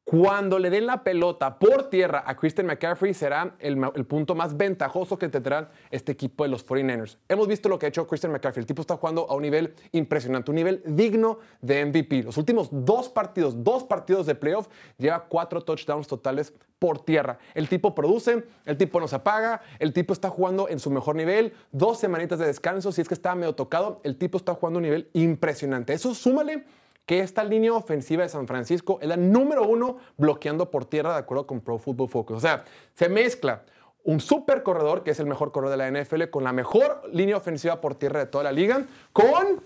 Cuando le den la pelota por tierra a Christian McCaffrey será el, punto más ventajoso que tendrán este equipo de los 49ers. Hemos visto lo que ha hecho Christian McCaffrey. El tipo está jugando a un nivel impresionante, un nivel digno de MVP. Los últimos dos partidos, dos partidos de playoff, lleva cuatro touchdowns totales por tierra. El tipo produce, el tipo no se apaga, el tipo está jugando en su mejor nivel, dos semanitas de descanso, si es que estaba medio tocado, el tipo está jugando a un nivel impresionante. Eso súmale que esta línea ofensiva de San Francisco es la número uno bloqueando por tierra de acuerdo con Pro Football Focus. O sea, se mezcla un super corredor, que es el mejor corredor de la NFL, con la mejor línea ofensiva por tierra de toda la liga, con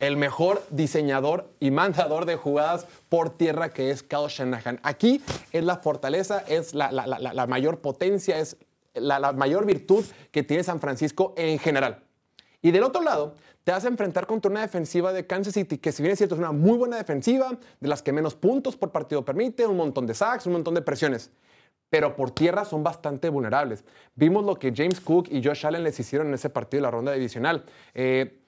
el mejor diseñador y mandador de jugadas por tierra que es Kyle Shanahan. Aquí es la fortaleza, es la, la- mayor potencia, es la mayor virtud que tiene San Francisco en general. Y del otro lado, te vas a enfrentar contra una defensiva de Kansas City, que si bien es cierto, es una muy buena defensiva, de las que menos puntos por partido permite, un montón de sacks, un montón de presiones. Pero por tierra son bastante vulnerables. Vimos lo que James Cook y Josh Allen les hicieron en ese partido de la ronda divisional. Eh,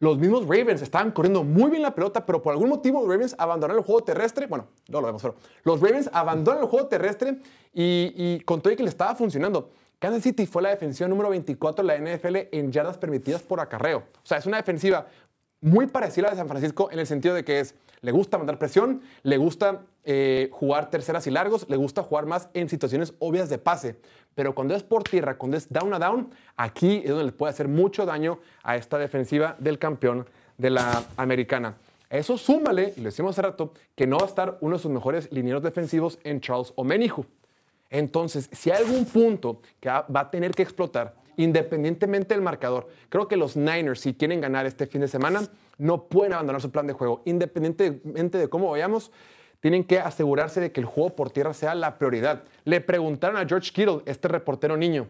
los mismos Ravens estaban corriendo muy bien la pelota, pero por algún motivo los Ravens abandonaron el juego terrestre. Bueno, no lo vemos, pero los Ravens abandonan el juego terrestre y, y con todo y que le estaba funcionando. Kansas City fue la defensiva número 24 de la NFL en yardas permitidas por acarreo. O sea, es una defensiva muy parecida a la de San Francisco en el sentido de que es, le gusta mandar presión, le gusta eh, jugar terceras y largos, le gusta jugar más en situaciones obvias de pase. Pero cuando es por tierra, cuando es down a down, aquí es donde le puede hacer mucho daño a esta defensiva del campeón de la americana. Eso súmale, y lo decimos hace rato, que no va a estar uno de sus mejores linieros defensivos en Charles Omenihu. Entonces, si hay algún punto que va a tener que explotar, independientemente del marcador, creo que los Niners, si quieren ganar este fin de semana, no pueden abandonar su plan de juego. Independientemente de cómo vayamos, tienen que asegurarse de que el juego por tierra sea la prioridad. Le preguntaron a George Kittle, este reportero niño,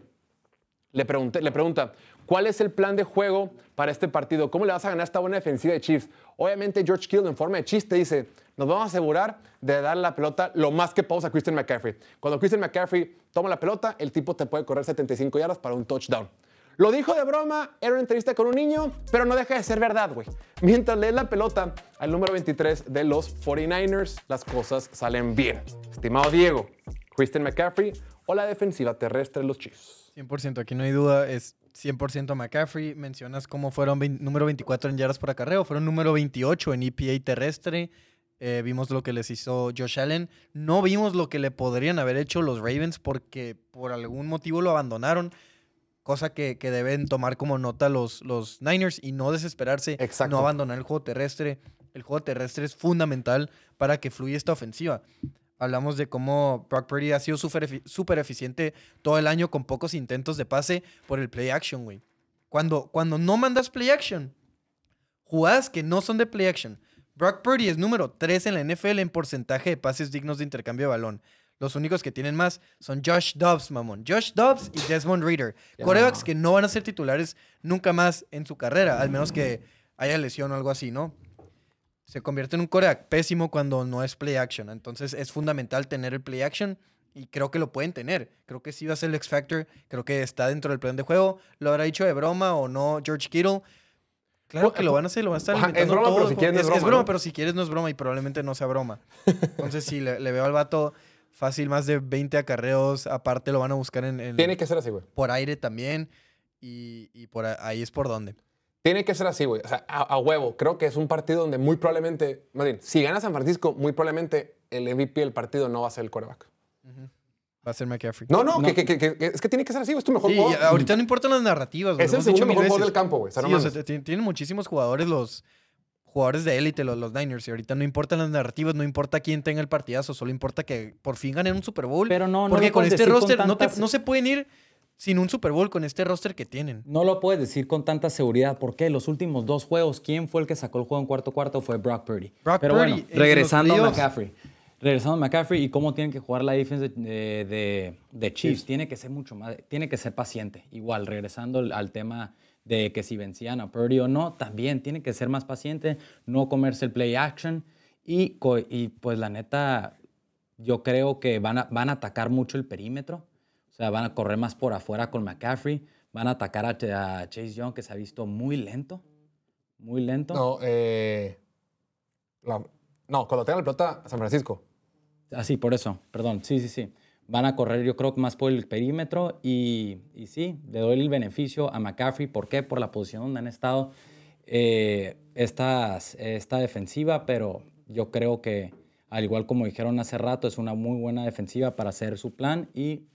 le, pregunté, le pregunta, ¿cuál es el plan de juego para este partido? ¿Cómo le vas a ganar esta buena defensiva de Chiefs? Obviamente George Kittle en forma de chiste dice, nos vamos a asegurar de dar la pelota lo más que podamos a Christian McCaffrey. Cuando Christian McCaffrey toma la pelota, el tipo te puede correr 75 yardas para un touchdown. Lo dijo de broma, era una entrevista con un niño, pero no deja de ser verdad, güey. Mientras lee la pelota al número 23 de los 49ers, las cosas salen bien. Estimado Diego, Christian McCaffrey o la defensiva terrestre de los Chiefs. 100%, aquí no hay duda, es 100% McCaffrey. Mencionas cómo fueron número 24 en yardas por acarreo, fueron número 28 en EPA terrestre. Eh, vimos lo que les hizo Josh Allen. No vimos lo que le podrían haber hecho los Ravens porque por algún motivo lo abandonaron. Cosa que, que deben tomar como nota los, los Niners y no desesperarse, Exacto. no abandonar el juego terrestre. El juego terrestre es fundamental para que fluya esta ofensiva. Hablamos de cómo Brock Purdy ha sido súper efi- súper eficiente todo el año con pocos intentos de pase por el play action, güey. Cuando, cuando no mandas play action, jugadas que no son de play action. Brock Purdy es número 3 en la NFL en porcentaje de pases dignos de intercambio de balón. Los únicos que tienen más son Josh Dobbs, mamón. Josh Dobbs y Desmond Reader. Corebacks que no van a ser titulares nunca más en su carrera, al menos que haya lesión o algo así, ¿no? Se convierte en un coreback pésimo cuando no es play action. Entonces es fundamental tener el play action y creo que lo pueden tener. Creo que sí va a ser el X Factor. Creo que está dentro del plan de juego. Lo habrá dicho de broma o no George Kittle. Claro que lo van a hacer, lo van a estar Ajá, es inventando broma, todo. pero si quieres no es es, es broma, broma, ¿no? pero si quieres no es broma y probablemente no sea broma. <laughs> Entonces sí, le, le veo al vato fácil más de 20 acarreos. Aparte lo van a buscar en, en- Tiene que ser así, güey. por aire también. Y, y por ahí es por donde. Tiene que ser así, güey. O sea, a, a huevo. Creo que es un partido donde muy probablemente, más bien, si gana San Francisco, muy probablemente el MVP del partido no va a ser el quarterback. Va a ser McCaffrey. No, no, No. Que, que- que- que- es que tiene que ser así, güey. Es tu mejor Sí, jugador. ahorita no importan las narrativas. güey, Es el segundo mejor jugador del campo, güey. O sea, no Sí, o sea, mames. t- tienen muchísimos jugadores los jugadores de élite, los, los Niners. Y ahorita no importan las narrativas, no importa quién tenga el partidazo, solo importa que por fin ganen un Super Bowl. Pero no, no Porque lo con este con roster no, te- no se pueden ir sin un Super Bowl con este roster que tienen. No lo puedes decir con tanta seguridad. ¿Por qué? Los últimos dos juegos, ¿quién fue el que sacó el juego en cuarto cuarto? Fue Brock Purdy. Brock Pero Purdy, bueno, en regresando a. McCaffrey. Regresando a McCaffrey y cómo tienen que jugar la defensa de, de- Chiefs. Tiene que ser mucho más, tiene que ser paciente. Igual, regresando al, al tema de que si vencían a Purdy o no, también tiene que ser más paciente, no comerse el play action. Y, y pues la neta, yo creo que van a, van a atacar mucho el perímetro. O sea, van a correr más por afuera con McCaffrey. Van a atacar a, a Chase Young, que se ha visto muy lento. Muy lento. No, eh, la- no, cuando tenga la pelota, San Francisco. Ah, sí, por eso. Perdón. Sí, sí, sí. Van a correr, yo creo más por el perímetro. Y, y sí, le doy el beneficio a McCaffrey. ¿Por qué? Por la posición donde han estado eh, estas- esta defensiva. Pero yo creo que, al igual como dijeron hace rato, es una muy buena defensiva para hacer su plan y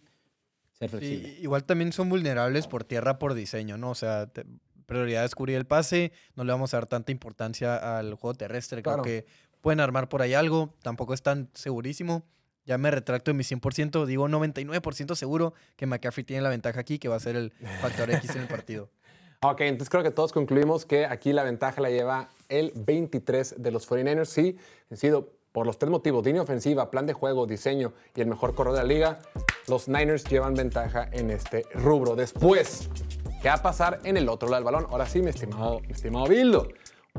ser Sí, igual también son vulnerables por tierra por diseño, ¿no? O sea, te- prioridad es cubrir el pase, no le vamos a dar tanta importancia al juego terrestre. Claro. Creo que pueden armar por ahí algo, tampoco es tan segurísimo. Ya me retracto en mi 100%, digo 99% seguro que McCaffrey tiene la ventaja aquí, que va a ser el factor X en el partido. <laughs> Ok, entonces creo que todos concluimos que aquí la ventaja la lleva el 23 de los 49ers. Sí, han sido por los tres motivos, línea ofensiva, plan de juego, diseño y el mejor corredor de la liga, los Niners llevan ventaja en este rubro. Después, ¿qué va a pasar en el otro lado del balón? Ahora sí, mi estimado, estimado Bildo.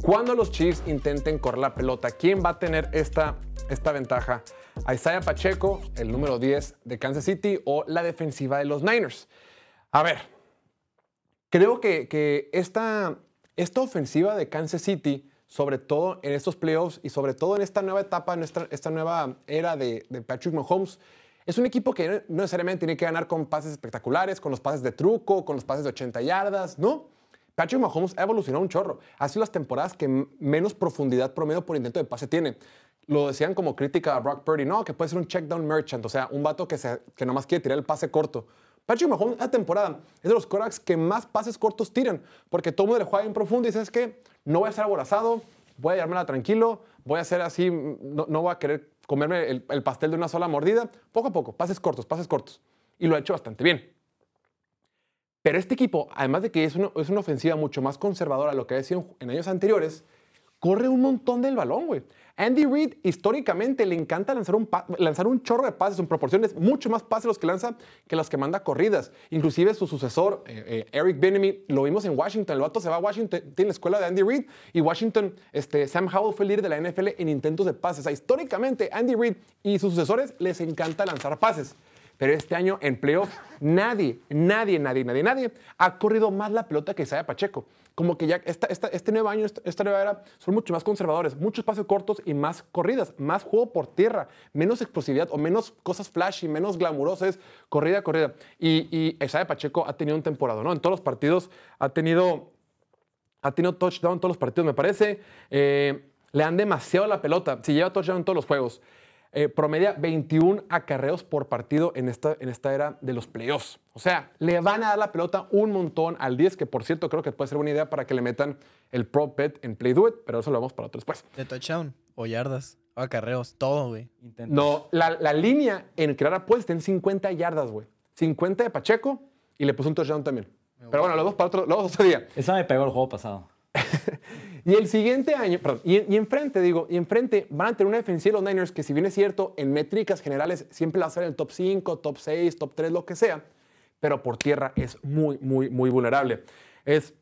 Cuando los Chiefs intenten correr la pelota, ¿quién va a tener esta, esta ventaja? ¿A Isaiah Pacheco, el número 10 de Kansas City, o la defensiva de los Niners? A ver, creo que, que esta, esta ofensiva de Kansas City, sobre todo en estos playoffs y sobre todo en esta nueva etapa, en esta, esta nueva era de, de Patrick Mahomes, es un equipo que no necesariamente tiene que ganar con pases espectaculares, con los pases de truco, con los pases de 80 yardas, ¿no? Patrick Mahomes ha evolucionado un chorro. Ha sido las temporadas que menos profundidad promedio por intento de pase tiene. Lo decían como crítica a Brock Purdy, no, que puede ser un check down merchant, o sea, un vato que, que nomás quiere tirar el pase corto. Patrick Mahomes esta temporada es de los quarterbacks que más pases cortos tiran, porque todo el mundo le juega en profundo y dices que no voy a ser aborazado, voy a llevármela tranquilo, voy a ser así, no, no voy a querer comerme el, el pastel de una sola mordida. Poco a poco, pases cortos, pases cortos. Y lo ha hecho bastante bien. Pero este equipo, además de que es una, es una ofensiva mucho más conservadora a lo que ha sido en años anteriores, corre un montón del balón, güey. Andy Reid históricamente le encanta lanzar un, lanzar un chorro de pases en proporciones mucho más pases los que lanza que los que manda corridas. Inclusive su sucesor, eh, eh, Eric Bieniemy, lo vimos en Washington. El vato se va a Washington, tiene la escuela de Andy Reid y Washington, este, Sam Howell fue el líder de la NFL en intentos de pases. Históricamente Andy Reid y sus sucesores les encanta lanzar pases. Pero este año en playoff, nadie, nadie, nadie, nadie, nadie ha corrido más la pelota que Isaiah Pacheco. Como que ya esta, este nuevo año, esta, nueva era, son mucho más conservadores, muchos pases cortos y más corridas, más juego por tierra, menos explosividad o menos cosas flashy, menos glamurosas, corrida, corrida. Y, y Isaiah Pacheco ha tenido un temporada, ¿no? En todos los partidos ha tenido ha tenido touchdown en todos los partidos, me parece. Eh, le dan demasiado la pelota. Si lleva touchdown en todos los juegos. Eh, promedia 21 acarreos por partido en esta, en esta era de los playoffs. O sea, le van a dar la pelota un montón al 10, que por cierto creo que puede ser buena idea para que le metan el Pro Bet en Play Do It, pero eso lo vamos para otro después. De touchdown, o yardas, o acarreos, todo, güey. No, la, la línea en crear apuestas está en 50 yardas, güey. 50 de Pacheco y le puso un touchdown también. Pero bueno, los dos para otro, los dos otro día. Esa me pegó el juego pasado. <laughs> Y el siguiente año, perdón, y, y enfrente, digo, y enfrente van a tener una defensiva de los Niners que si bien es cierto, en métricas generales siempre va a ser el top 5, top 6, top 3, lo que sea, pero por tierra es muy, muy, muy vulnerable. Es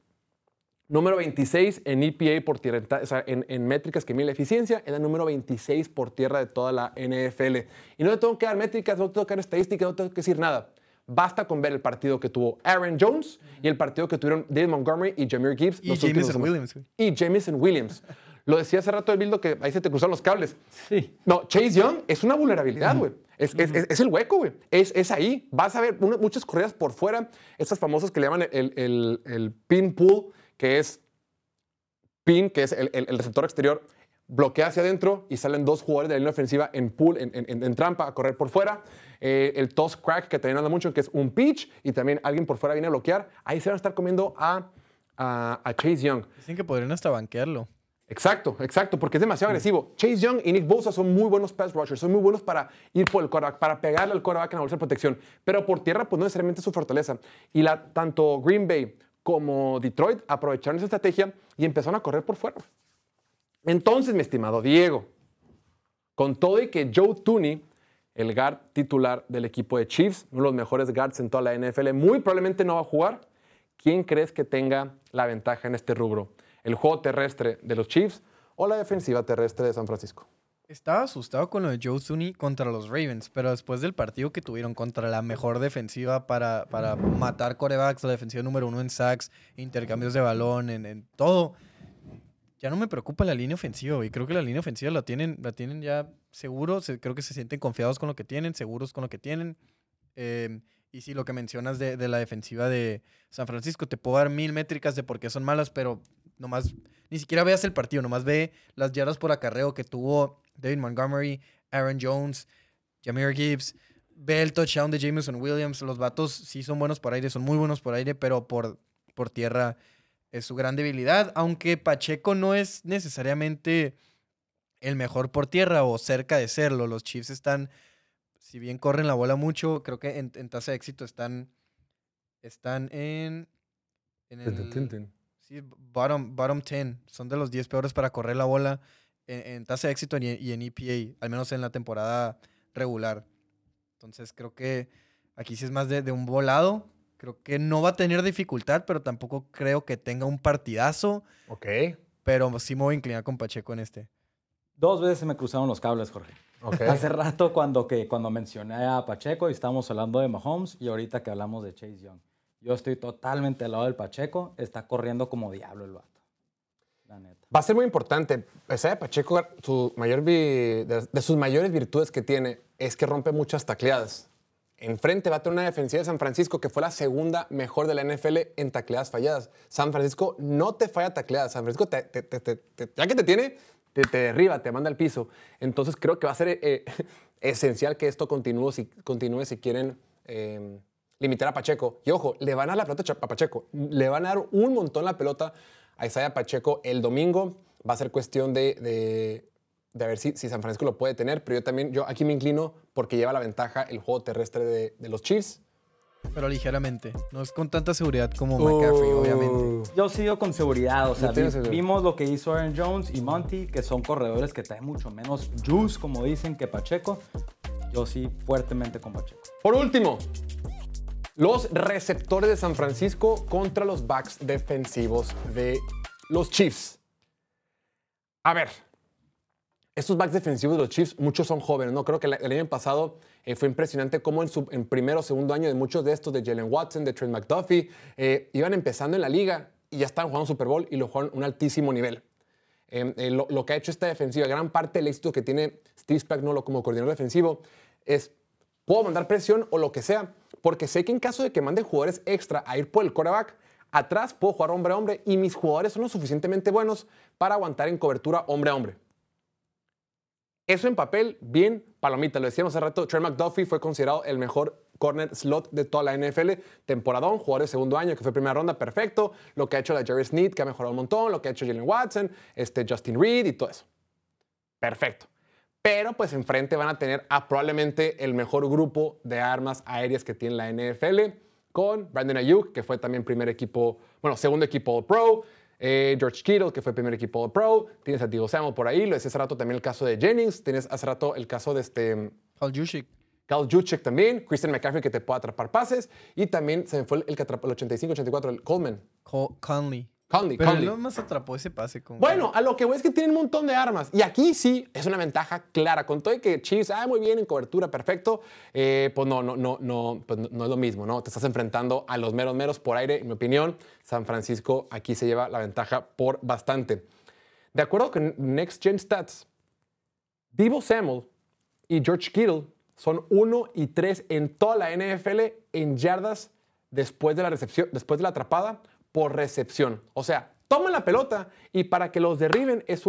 número 26 en EPA por tierra, o sea, en, métricas que mide la eficiencia, es el número 26 por tierra de toda la NFL. Y no te tengo que dar métricas, no te tengo que dar estadísticas, no te tengo que decir nada. Basta con ver el partido que tuvo Aaron Jones y el partido que tuvieron David Montgomery y Jameer Gibbs. Y Jameson Williams, güey. y Jamison Williams. Lo decía hace rato el Bildo que ahí se te cruzaron los cables. Sí. No, Chase Young es una vulnerabilidad, güey. Es, es- es- es el hueco, güey. Es, es ahí. Vas a ver una- muchas corridas por fuera. Estas famosas que le llaman el, el- el pin pull, que es pin, que es el, el- el receptor exterior, bloquea hacia adentro y salen dos jugadores de la línea ofensiva en pull, en, en- en trampa, a correr por fuera. Eh, el toss crack, que también anda mucho, que es un pitch, y también alguien por fuera viene a bloquear. Ahí se van a estar comiendo a, a- a Chase Young. Dicen que podrían hasta banquearlo. Exacto, exacto, porque es demasiado agresivo. Chase Young y Nick Bosa son muy buenos pass rushers, son muy buenos para ir por el quarterback, para pegarle al quarterback en la bolsa de protección, pero por tierra pues no necesariamente es su fortaleza. Y la, tanto Green Bay como Detroit aprovecharon esa estrategia y empezaron a correr por fuera. Entonces, mi estimado Diego, con todo y que Joe Tooney, el guard titular del equipo de Chiefs, uno de los mejores guards en toda la NFL, muy probablemente no va a jugar. ¿Quién crees que tenga la ventaja en este rubro? ¿El juego terrestre de los Chiefs o la defensiva terrestre de San Francisco? Estaba asustado con lo de Joe Tooney contra los Ravens, pero después del partido que tuvieron contra la mejor defensiva para, para matar corebacks, la defensiva número uno en sacks, intercambios de balón, en todo, ya no me preocupa la línea ofensiva, y creo que la línea ofensiva la tienen, la tienen ya seguro, se- creo que se sienten confiados con lo que tienen, seguros con lo que tienen. Eh, y sí, lo que mencionas de, de la defensiva de San Francisco, te puedo dar mil métricas de por qué son malas, pero nomás, ni siquiera veas el partido, nomás ve las yardas por acarreo que tuvo David Montgomery, Aaron Jones, Jameer Gibbs, ve el touchdown de Jameson Williams, los vatos sí son buenos por aire, son muy buenos por aire, pero por, por tierra es su gran debilidad, aunque Pacheco no es necesariamente el mejor por tierra o cerca de serlo. Los Chiefs están, si bien corren la bola mucho, creo que en, en tasa de éxito están, están en, en el, sí, bottom, bottom 10. Son de los 10 peores para correr la bola en, en tasa de éxito y, y en EPA, al menos en la temporada regular. Entonces creo que aquí sí es más de, de un volado. Creo que no va a tener dificultad, pero tampoco creo que tenga un partidazo. Ok, Pero sí me voy a inclinar con Pacheco en este. Dos veces se me cruzaron los cables, Jorge. ok. <laughs> Hace rato cuando, que, cuando mencioné a Pacheco y estábamos hablando de Mahomes y ahorita que hablamos de Chase Young. Yo estoy totalmente al lado del Pacheco. Está corriendo como diablo el vato. La neta. Va a ser muy importante. Isaiah Pacheco, su mayor vi- de, de sus mayores virtudes que tiene es que rompe muchas tacleadas. Enfrente va a tener una defensiva de San Francisco que fue la segunda mejor de la NFL en tacleadas falladas. San Francisco no te falla tacleadas. San Francisco, te- ya que te tiene, te, derriba, te manda al piso. Entonces creo que va a ser eh, <laughs> esencial que esto continúe si, si quieren eh, limitar a Pacheco. Y ojo, le van a dar la pelota a Pacheco. Le van a dar un montón la pelota a Isaiah Pacheco el domingo. Va a ser cuestión de, de ver si, si San Francisco lo puede tener. Pero yo también, yo aquí me inclino porque lleva la ventaja el juego terrestre de, de los Chiefs. Pero ligeramente. No es con tanta seguridad como McCaffrey, Uh. obviamente. Yo sigo con seguridad, o sea, vi- seguridad. vimos lo que hizo Aaron Jones y Monty, que son corredores que traen mucho menos juice, como dicen, que Pacheco. Yo sí, fuertemente con Pacheco. Por último, los receptores de San Francisco contra los backs defensivos de los Chiefs. A ver, estos backs defensivos de los Chiefs, muchos son jóvenes, ¿no? Creo que el año pasado eh, fue impresionante cómo en, su, en primero o segundo año de muchos de estos, de Jalen Watson, de Trent McDuffie, eh, iban empezando en la liga y ya estaban jugando Super Bowl y lo jugaron a un altísimo nivel. Eh, lo, lo que ha hecho esta defensiva, gran parte del éxito que tiene Steve Spagnuolo como coordinador defensivo es, puedo mandar presión o lo que sea, porque sé que en caso de que manden jugadores extra a ir por el quarterback, atrás puedo jugar hombre a hombre y mis jugadores son lo suficientemente buenos para aguantar en cobertura hombre a hombre. Eso en papel, bien palomita. Lo decíamos hace rato, Trey McDuffie fue considerado el mejor corner slot de toda la NFL. Temporadón, jugador de segundo año, que fue primera ronda, perfecto. Lo que ha hecho la Jerry Sneed, que ha mejorado un montón. Lo que ha hecho Jalen Watson, este Justin Reed y todo eso. Perfecto. Pero pues enfrente van a tener a probablemente el mejor grupo de armas aéreas que tiene la NFL con Brandon Ayuk, que fue también primer equipo, bueno, segundo equipo All Pro, eh, George Kittle, que fue primer equipo All Pro, tienes a Diego Samuel por ahí, lo decía hace rato también el caso de Jennings, tienes hace rato el caso de este Juszczyk. Cal Juszczyk también, Christian McCaffrey que te puede atrapar pases y también se me fue el, el que atrapó el 85-84, el Coleman. Co- Conley. Conley, Pero Conley. él nomás atrapó ese pase con. Bueno, a lo que voy es que tienen un montón de armas. Y aquí sí es una ventaja clara. Con todo y que Chiefs, ah, muy bien, en cobertura, perfecto. eh, pues no, no, no, no, pues no, no es lo mismo, ¿no? Te estás enfrentando a los meros meros por aire. En mi opinión, San Francisco aquí se lleva la ventaja por bastante. De acuerdo con Next Gen Stats, Divo Samuel y George Kittle son 1 y 3 en toda la NFL en yardas después de la recepción, después de la atrapada por recepción. O sea, toman la pelota y para que los derriben es,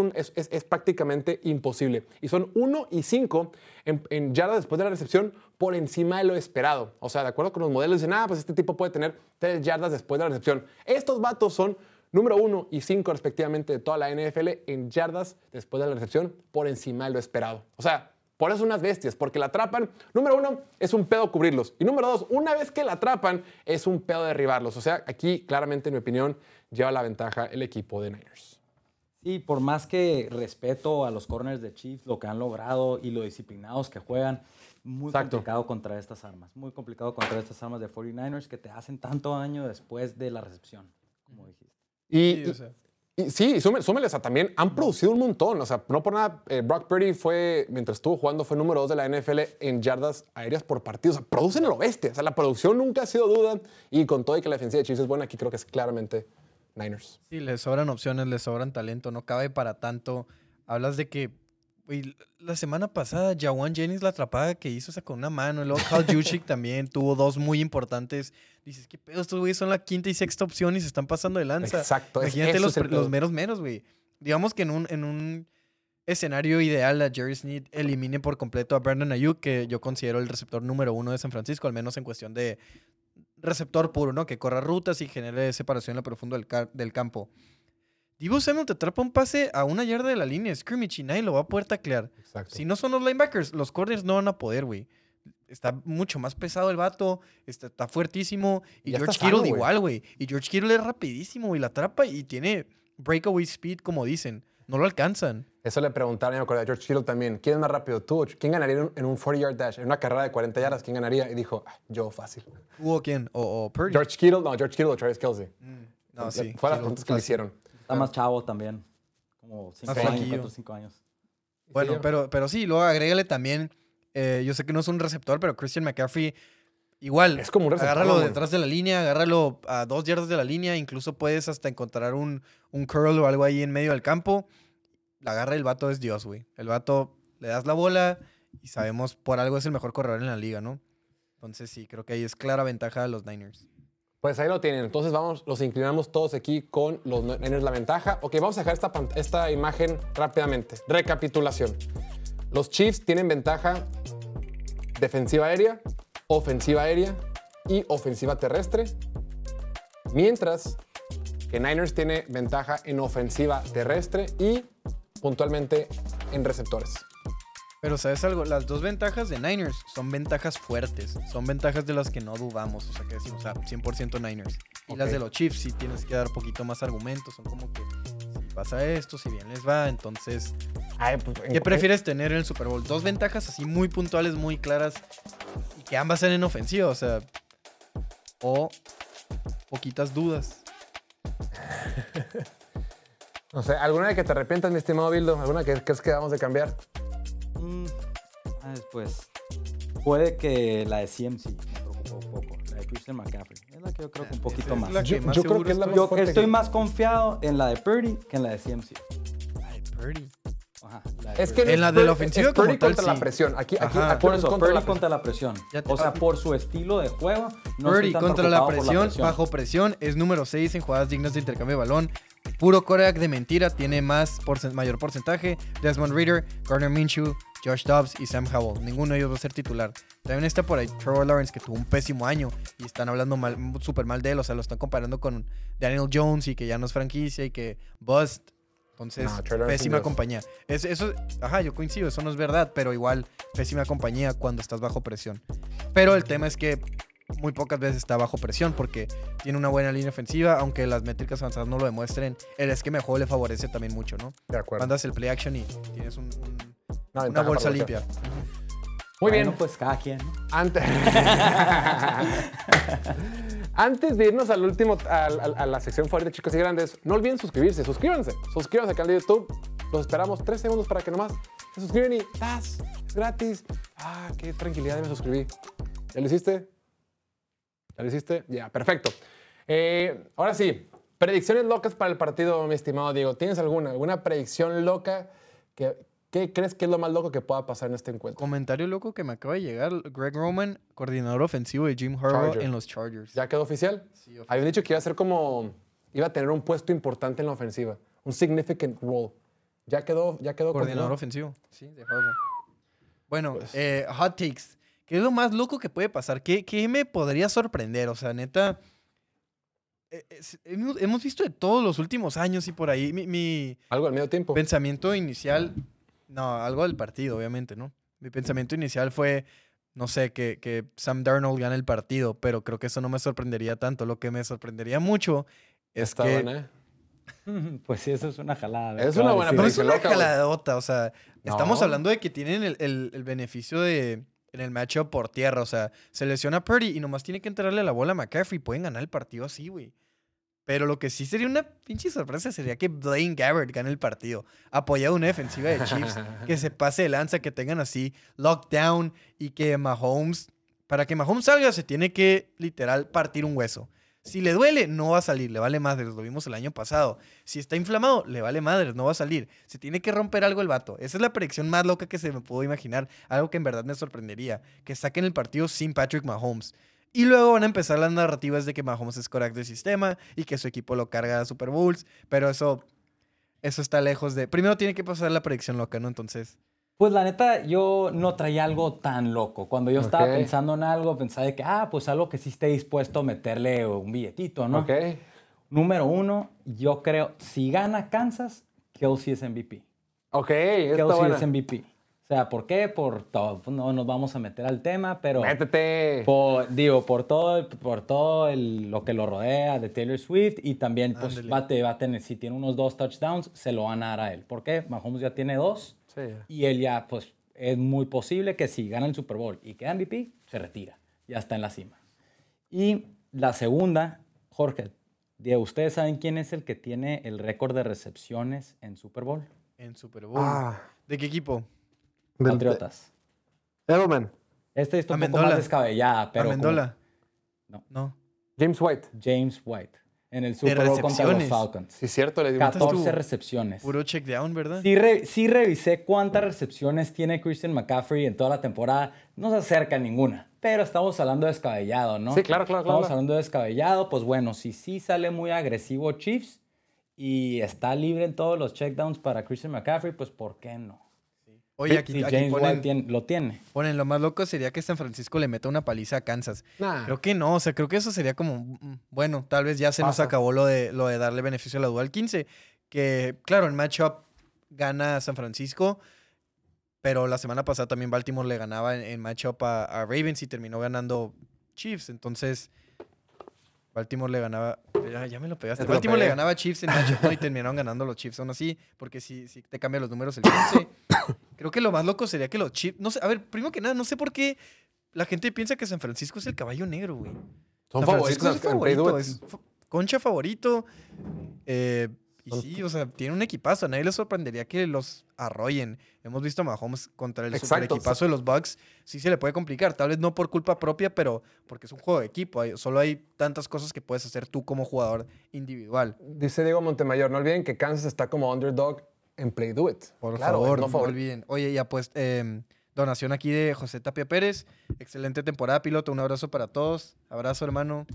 prácticamente imposible. Y son 1 y 5 en, en yardas después de la recepción por encima de lo esperado. O sea, de acuerdo con los modelos, dicen, ah, pues este tipo puede tener 3 yardas después de la recepción. Estos vatos son número 1 y 5 respectivamente de toda la NFL en yardas después de la recepción por encima de lo esperado. O sea, por eso son unas bestias, porque la atrapan. Número uno, es un pedo cubrirlos. Y número dos, una vez que la atrapan, es un pedo derribarlos. O sea, aquí claramente, en mi opinión, lleva la ventaja el equipo de Niners. Sí, por más que respeto a los corners de Chiefs, lo que han logrado y lo disciplinados que juegan, muy Exacto. complicado contra estas armas. Muy complicado contra estas armas de 49ers que te hacen tanto daño después de la recepción, como dijiste. Y, Sí, o sea. Y- sí, súme- súmeles a también, han producido un montón. O sea, no por nada, eh, Brock Purdy fue, mientras estuvo jugando, fue número dos de la NFL en yardas aéreas por partido. O sea, producen a lo bestia. O sea, la producción nunca ha sido duda. Y con todo y que la defensiva de Chiefs es buena, aquí creo que es claramente Niners. Sí, le sobran opciones, le sobran talento, no cabe para tanto. Hablas de que, güey, la semana pasada, Jawan Jennings la atrapada que hizo, con una mano. Y luego Cal <laughs> Juszczyk también tuvo dos muy importantes. Dices, ¿qué pedo? Estos güeyes son la quinta y sexta opción y se están pasando de lanza. Exacto, Imagínate los, los meros meros, güey. Digamos que en un, en un escenario ideal, a Jerry Sneed elimine por completo a Brandon Ayuk, que yo considero el receptor número uno de San Francisco, al menos en cuestión de receptor puro, ¿no? Que corra rutas y genere separación en lo profundo del, del campo. Divo Samuel te atrapa un pase a una yarda de la línea de scrimmage y nadie lo va a poder taclear. Exacto. Si no son los linebackers, los corners no van a poder, güey. Está mucho más pesado el vato, está, está fuertísimo. Y George Kittle igual, güey. Y George Kittle es rapidísimo, y la atrapa y tiene breakaway speed, como dicen. No lo alcanzan. Eso le preguntaron, me acuerdo, a George Kittle también. ¿Quién es más rápido? ¿Tú? ¿Quién ganaría en un- en un 40-yard dash? En una carrera de 40 yardas, ¿quién ganaría? Y dijo, "Ah, yo fácil. ¿Hubo quién? ¿O, o Purdy? George Kittle, no, George Kittle o Travis Kelsey. no, sí. Fue las preguntas que le hicieron. Está más chavo también, como 5 Más años, flaquillo. 4 o 5 años. Bueno, pero, pero sí, luego agrégale también. eh, yo sé que no es un receptor, pero Christian McCaffrey, igual. Es como un receptor, Agárralo güey. detrás de la línea, agárralo a dos yardas de la línea. Incluso puedes hasta encontrar un, un curl o algo ahí en medio del campo. La agarra el vato es Dios, güey. El vato le das la bola y sabemos por algo es el mejor corredor en la liga, ¿no? Entonces sí, creo que ahí es clara ventaja de los Niners. Pues ahí lo tienen. Entonces vamos, los inclinamos todos aquí con los Niners la ventaja. Ok, vamos a dejar esta, esta imagen rápidamente. Recapitulación. Los Chiefs tienen ventaja defensiva aérea, ofensiva aérea y ofensiva terrestre. Mientras que Niners tiene ventaja en ofensiva terrestre y puntualmente en receptores. Pero ¿sabes algo? Las dos ventajas de Niners son ventajas fuertes. Son ventajas de las que no dudamos. O sea, que decimos, ah, 100% Niners. Y las de los Chiefs sí tienes que dar poquito más argumentos. Son como que si pasa esto, si bien les va, entonces... Ay, pues, en- ¿Qué prefieres tener en el Super Bowl? Dos ventajas así muy puntuales, muy claras. Y que ambas sean en ofensiva, o sea... O poquitas dudas. <laughs> No sé, ¿alguna de que te arrepientas, mi estimado Bildo? ¿Alguna que crees que vamos de cambiar? Mm, ah, después. Puede que la de CMC me preocupó un poco. La de Christian McCaffrey. Es la que yo creo que un poquito es más. la que Yo, más yo creo que es la estoy. más Yo estoy que- más confiado en la de Purdy que en la de CMC. Ay, Purdy. Ajá, la de Es que. En la de la ofensiva como tal, contra la presión. Aquí, aquí, aquí Por es eso, contra Purdy la presión. contra la presión. Te- O sea, por su estilo de juego. No Purdy contra la presión, bajo presión, es número 6 en jugadas dignas de intercambio de balón. Puro coreback de mentira, tiene más mayor porcentaje. Desmond Reader, Gardner Minshew, Josh Dobbs y Sam Howell. Ninguno de ellos va a ser titular. También está por ahí Trevor Lawrence, que tuvo un pésimo año y están hablando mal, súper mal de él. O sea, lo están comparando con Daniel Jones y que ya no es franquicia y que bust. Entonces, No, pésima compañía. Es- eso, ajá, yo coincido, eso no es verdad, pero igual, pésima compañía cuando estás bajo presión. Pero el tema es que muy pocas veces está bajo presión porque tiene una buena línea ofensiva, aunque las métricas avanzadas no lo demuestren. El esquema de juego le favorece también mucho, ¿no? De acuerdo. Andas el play action y tienes un- un- Una bolsa limpia. Muy Bueno, bien. pues cada quien. ¿no? Antes, <laughs> <laughs> Antes de irnos al último, al- al- a, la sección favorita chicos y grandes, no olviden suscribirse. Suscríbanse. Suscríbanse al canal de YouTube. Los esperamos tres segundos para que nomás se suscriben y ¡tas! Es gratis. Ah, qué tranquilidad, me suscribí. ¿Ya lo hiciste? ¿Ya lo hiciste? Ya, perfecto. Eh, ahora sí, predicciones locas para el partido, mi estimado Diego. ¿Tienes alguna? ¿Alguna predicción loca? Que, ¿Qué crees que es lo más loco que pueda pasar en este encuentro? Comentario loco que me acaba de llegar. Greg Roman, coordinador ofensivo de Jim Harbaugh Charger. en los Chargers. ¿Ya quedó oficial? Sí, oficial. Habían dicho que iba a ser como. iba a tener un puesto importante en la ofensiva. Un significant role. Ya quedó, ya quedó Coordinador ofensivo. Sí, de Harbaugh. Bueno, Pues- eh, hot takes. ¿Qué es lo más loco que puede pasar? ¿Qué, qué me podría sorprender? O sea, neta. eh, es- hemos visto de todos los últimos años y por ahí. Mi, mi Algo al medio tiempo. pensamiento inicial. No, algo del partido, obviamente, ¿no? Mi pensamiento inicial fue. No sé, que, que Sam Darnold gane el partido, pero creo que eso no me sorprendería tanto. Lo que me sorprendería mucho es Está que. buena, ¿eh? <laughs> Pues sí, eso es una jalada. ¿verdad? Es ¿Qué una buena? No es una loca, jaladota, o sea, estamos hablando de que tienen el, el- el beneficio de en el matchup por tierra, o sea, se lesiona Purdy y nomás tiene que entrarle la bola a McCaffrey, pueden ganar el partido así, güey. Pero lo que sí sería una pinche sorpresa sería que Blaine Gabbert gane el partido, apoyado una defensiva de Chiefs, que se pase de lanza, que tengan así lockdown y que Mahomes, para que Mahomes salga se tiene que literal partir un hueso. Si le duele, no va a salir, le vale madres, lo vimos el año pasado. Si está inflamado, le vale madres, no va a salir. Se tiene que romper algo el vato. Esa es la predicción más loca que se me pudo imaginar. Algo que en verdad me sorprendería. Que saquen el partido sin Patrick Mahomes. Y luego van a empezar las narrativas de que Mahomes es coreback del sistema y que su equipo lo carga a Super Bowls. Pero eso, eso está lejos de... Primero tiene que pasar la predicción loca, ¿no? Entonces... Pues la neta, yo no traía algo tan loco. Cuando yo estaba Ok. pensando en algo, pensaba de que, ah, pues algo que sí esté dispuesto a meterle un billetito, ¿no? Ok. Número uno, yo creo, si gana Kansas, Kelsey es MVP. Ok, está Kelsey buena. es MVP. O sea, ¿por qué? Por todo. No nos vamos a meter al tema, pero... Métete. Por, digo, por todo, por todo el- lo que lo rodea de Taylor Swift y también pues, Ándale. va, a te- va a tener, si tiene unos dos touchdowns, se lo van a dar a él. ¿Por qué? Mahomes ya tiene dos Sí. y él ya, pues, es muy posible que si gana el Super Bowl y queda MVP, se retira. Ya está en la cima. Y la segunda, Jorge, Diego, ¿ustedes saben quién es el que tiene el récord de recepciones en Super Bowl? En Super Bowl. Ah, ¿De qué equipo? Del- Patriotas. Edelman. Este está un poco Amendola. más descabellada, pero como Amendola. No. No. James White. James White en el Super Bowl contra los. Falcons. Sí, cierto, le dimos. 14 estuvo? recepciones. Puro check down, ¿verdad? Sí, re- sí revisé cuántas recepciones tiene Christian McCaffrey en toda la temporada. No se acerca a ninguna, pero estamos hablando de descabellado, ¿no? Sí, claro, claro, claro. Estamos hablando de descabellado. Pues bueno, si sí sale muy agresivo Chiefs y está libre en todos los checkdowns para Christian McCaffrey, pues ¿por qué no? Oye, aquí, aquí James ponen, tiene- lo tiene. ponen, lo más loco sería que San Francisco le meta una paliza a Kansas. Nah. Creo que no, o sea, creo que eso sería como, mm, bueno, tal vez ya se nos acabó lo de, lo de darle beneficio a la duda al 15, que claro, en matchup gana San Francisco, Pero la semana pasada también Baltimore le ganaba en, en matchup a, a Ravens y terminó ganando Chiefs. Entonces, Baltimore le ganaba. Ya, ya me lo pegaste. Ya te lo Baltimore le ganaba a Chiefs en matchup y terminaron ganando los Chiefs aún así, porque si, si te cambian los números el 15. <coughs> Creo que lo más loco sería que los Chiefs. No sé, a ver, primero que nada, no sé por qué la gente piensa que San Francisco es el caballo negro, güey. Son San Francisco favoritos es favorito, es concha favorito. eh, y sí, o sea, tiene un equipazo. A nadie le sorprendería que los arrollen. Hemos visto a Mahomes contra el super Exacto. equipazo de los Bucks. Sí se le puede complicar. Tal vez no por culpa propia, pero porque es un juego de equipo. Solo hay tantas cosas que puedes hacer tú como jugador individual. Dice Diego Montemayor, no olviden que Kansas está como underdog en Play Do It. Por Claro, favor, no no, favor- olviden. Oye, ya pues, em, donación aquí de José Tapia Pérez. Excelente temporada, piloto. Un abrazo para todos. Abrazo, hermano.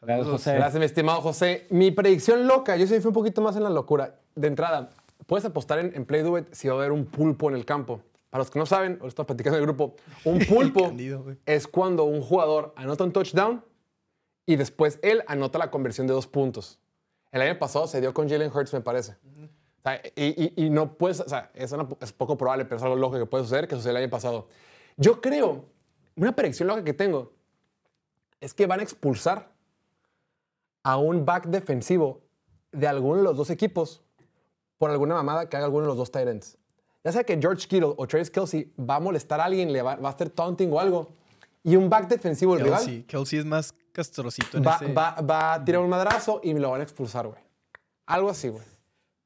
Gracias. José. Gracias, mi estimado José. Mi predicción loca, yo sí fui un poquito más en la locura. De entrada, puedes apostar en, en Play Do It si va a haber un pulpo en el campo. Para los que no saben, o estamos platicando en el grupo, un <laughs> pulpo Candido, es cuando un jugador anota un touchdown y después él anota la conversión de dos puntos. El año pasado se dio con Jalen Hurts, me parece. Sea, y, y- y no puedes, o sea, es, una- es poco probable, pero es algo loco que puede suceder, que sucedió el año pasado. Yo creo, una predicción loca que tengo, es que van a expulsar a un back defensivo de alguno de los dos equipos por alguna mamada que haga alguno de los dos tight ends. Ya sea que George Kittle o Travis Kelsey va a molestar a alguien, le va, va a hacer taunting o algo, y un back defensivo del rival Kelsey. Kelsey es más castrocito en va, ese. va- va a tirar un madrazo y me lo van a expulsar, güey. Algo así, güey.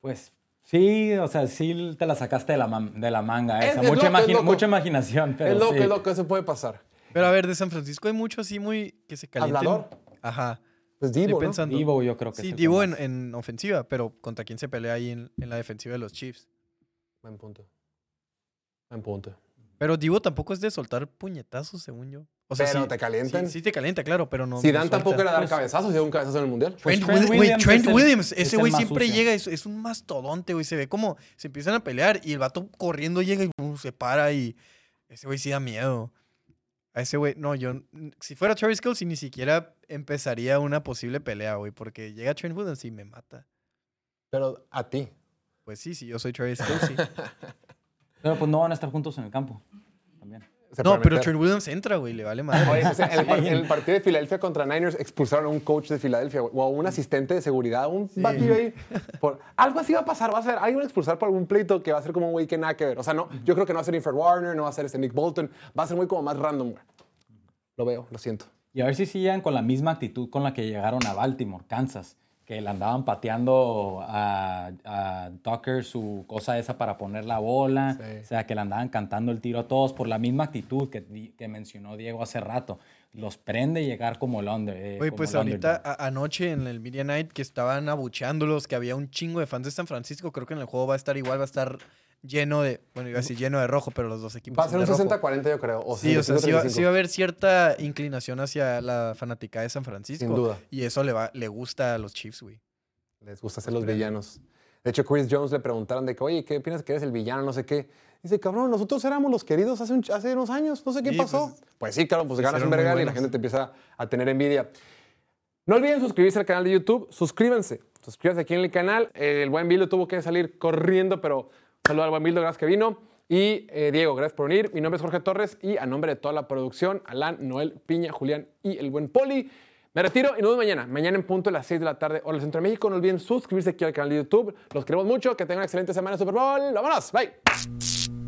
Pues sí, o sea, sí te la sacaste de la, man- de la manga Es- esa. es mucha, loco, es imagi- loco. mucha imaginación, pero Es loco, sí. es loco, eso puede pasar. Pero a ver, de San Francisco hay mucho así muy que se calienten. Hablador. Ajá. Pues Estoy Divo, ¿no? Divo, yo creo que Sí, Divo en ofensiva, pero ¿contra quién se pelea ahí en, en la defensiva de los Chiefs? Buen punto. Buen punto. Pero Divo tampoco es de soltar puñetazos, según yo. O sea, Pero sí- te calientan. Sí, sí te calienta, claro, pero no. Zidane no tampoco era dar Pues- cabezazos, dio un cabezazo en el Mundial. Pues Trent, Trent Williams, güey, Williams Trent es el- Williams, es ese güey más siempre sucio. llega, es, es un mastodonte, güey. Se ve como se empiezan a pelear y el vato corriendo llega y uh, se para y ese güey sí da miedo. A ese güey, no, yo, si fuera Travis Kelsey ni siquiera empezaría una posible pelea, güey, porque llega Trent Williams y me mata. Pero a ti. Pues sí, sí, yo soy Travis Kelsey. <laughs> Pero pues no van a estar juntos en el campo. También. Se no, pero. Trent Williams entra, güey, le vale madre. Oye, pues, en el, par- en el partido de Filadelfia contra Niners expulsaron a un coach de Filadelfia güey, o a un asistente de seguridad, un batillo ahí. Por, algo así va a pasar, va a ser, alguien va a expulsar por algún pleito que va a ser como un güey que nada que ver. O sea, no, yo creo que no va a ser Infred Warner, no va a ser este Nick Bolton, va a ser muy como más random, güey. Lo veo, lo siento. Y a ver si siguen con la misma actitud con la que llegaron a Baltimore, Kansas, que le andaban pateando a, a Tucker su cosa esa para poner la bola, Sí. o sea, que le andaban cantando el tiro a todos por la misma actitud que, que mencionó Diego hace rato. Los prende llegar como el under. eh, Oye, pues ahorita a- anoche en el Media Night que estaban abucheándolos, que había un chingo de fans de San Francisco, creo que en el juego va a estar igual, va a estar lleno de, bueno, iba a decir lleno de rojo, pero los dos equipos Va a ser un de rojo. 60-40, yo creo. O Sí, o sea, sí va, 65-35. sí va a haber cierta inclinación hacia la fanática de San Francisco. Sin duda. Y eso le, va, le gusta a los Chiefs, güey. Les gusta ser los villanos. De hecho, Chris Jones le preguntaron de que, oye, ¿qué piensas que eres el villano? No sé qué. Dice, cabrón, nosotros éramos los queridos hace, un- hace unos años. No sé qué Sí, pasó. pues, Pues, sí, claro, pues ganas hicieron un vergal y la gente te empieza a tener envidia. No olviden suscribirse al canal de YouTube. Suscríbanse. Suscríbanse aquí en el canal. El buen Bildo tuvo que salir corriendo, pero saludo al buen Bildo, gracias que vino. Y eh, Diego, gracias por venir. Mi nombre es Jorge Torres y a nombre de toda la producción, Alan, Noel, Piña, Julián y el buen Poli, me retiro y nos vemos mañana. Mañana en punto a las 6 de la tarde, hora del Centro de México. No olviden suscribirse aquí al canal de YouTube. Los queremos mucho. Que tengan una excelente semana de Super Bowl. ¡Vámonos! Bye.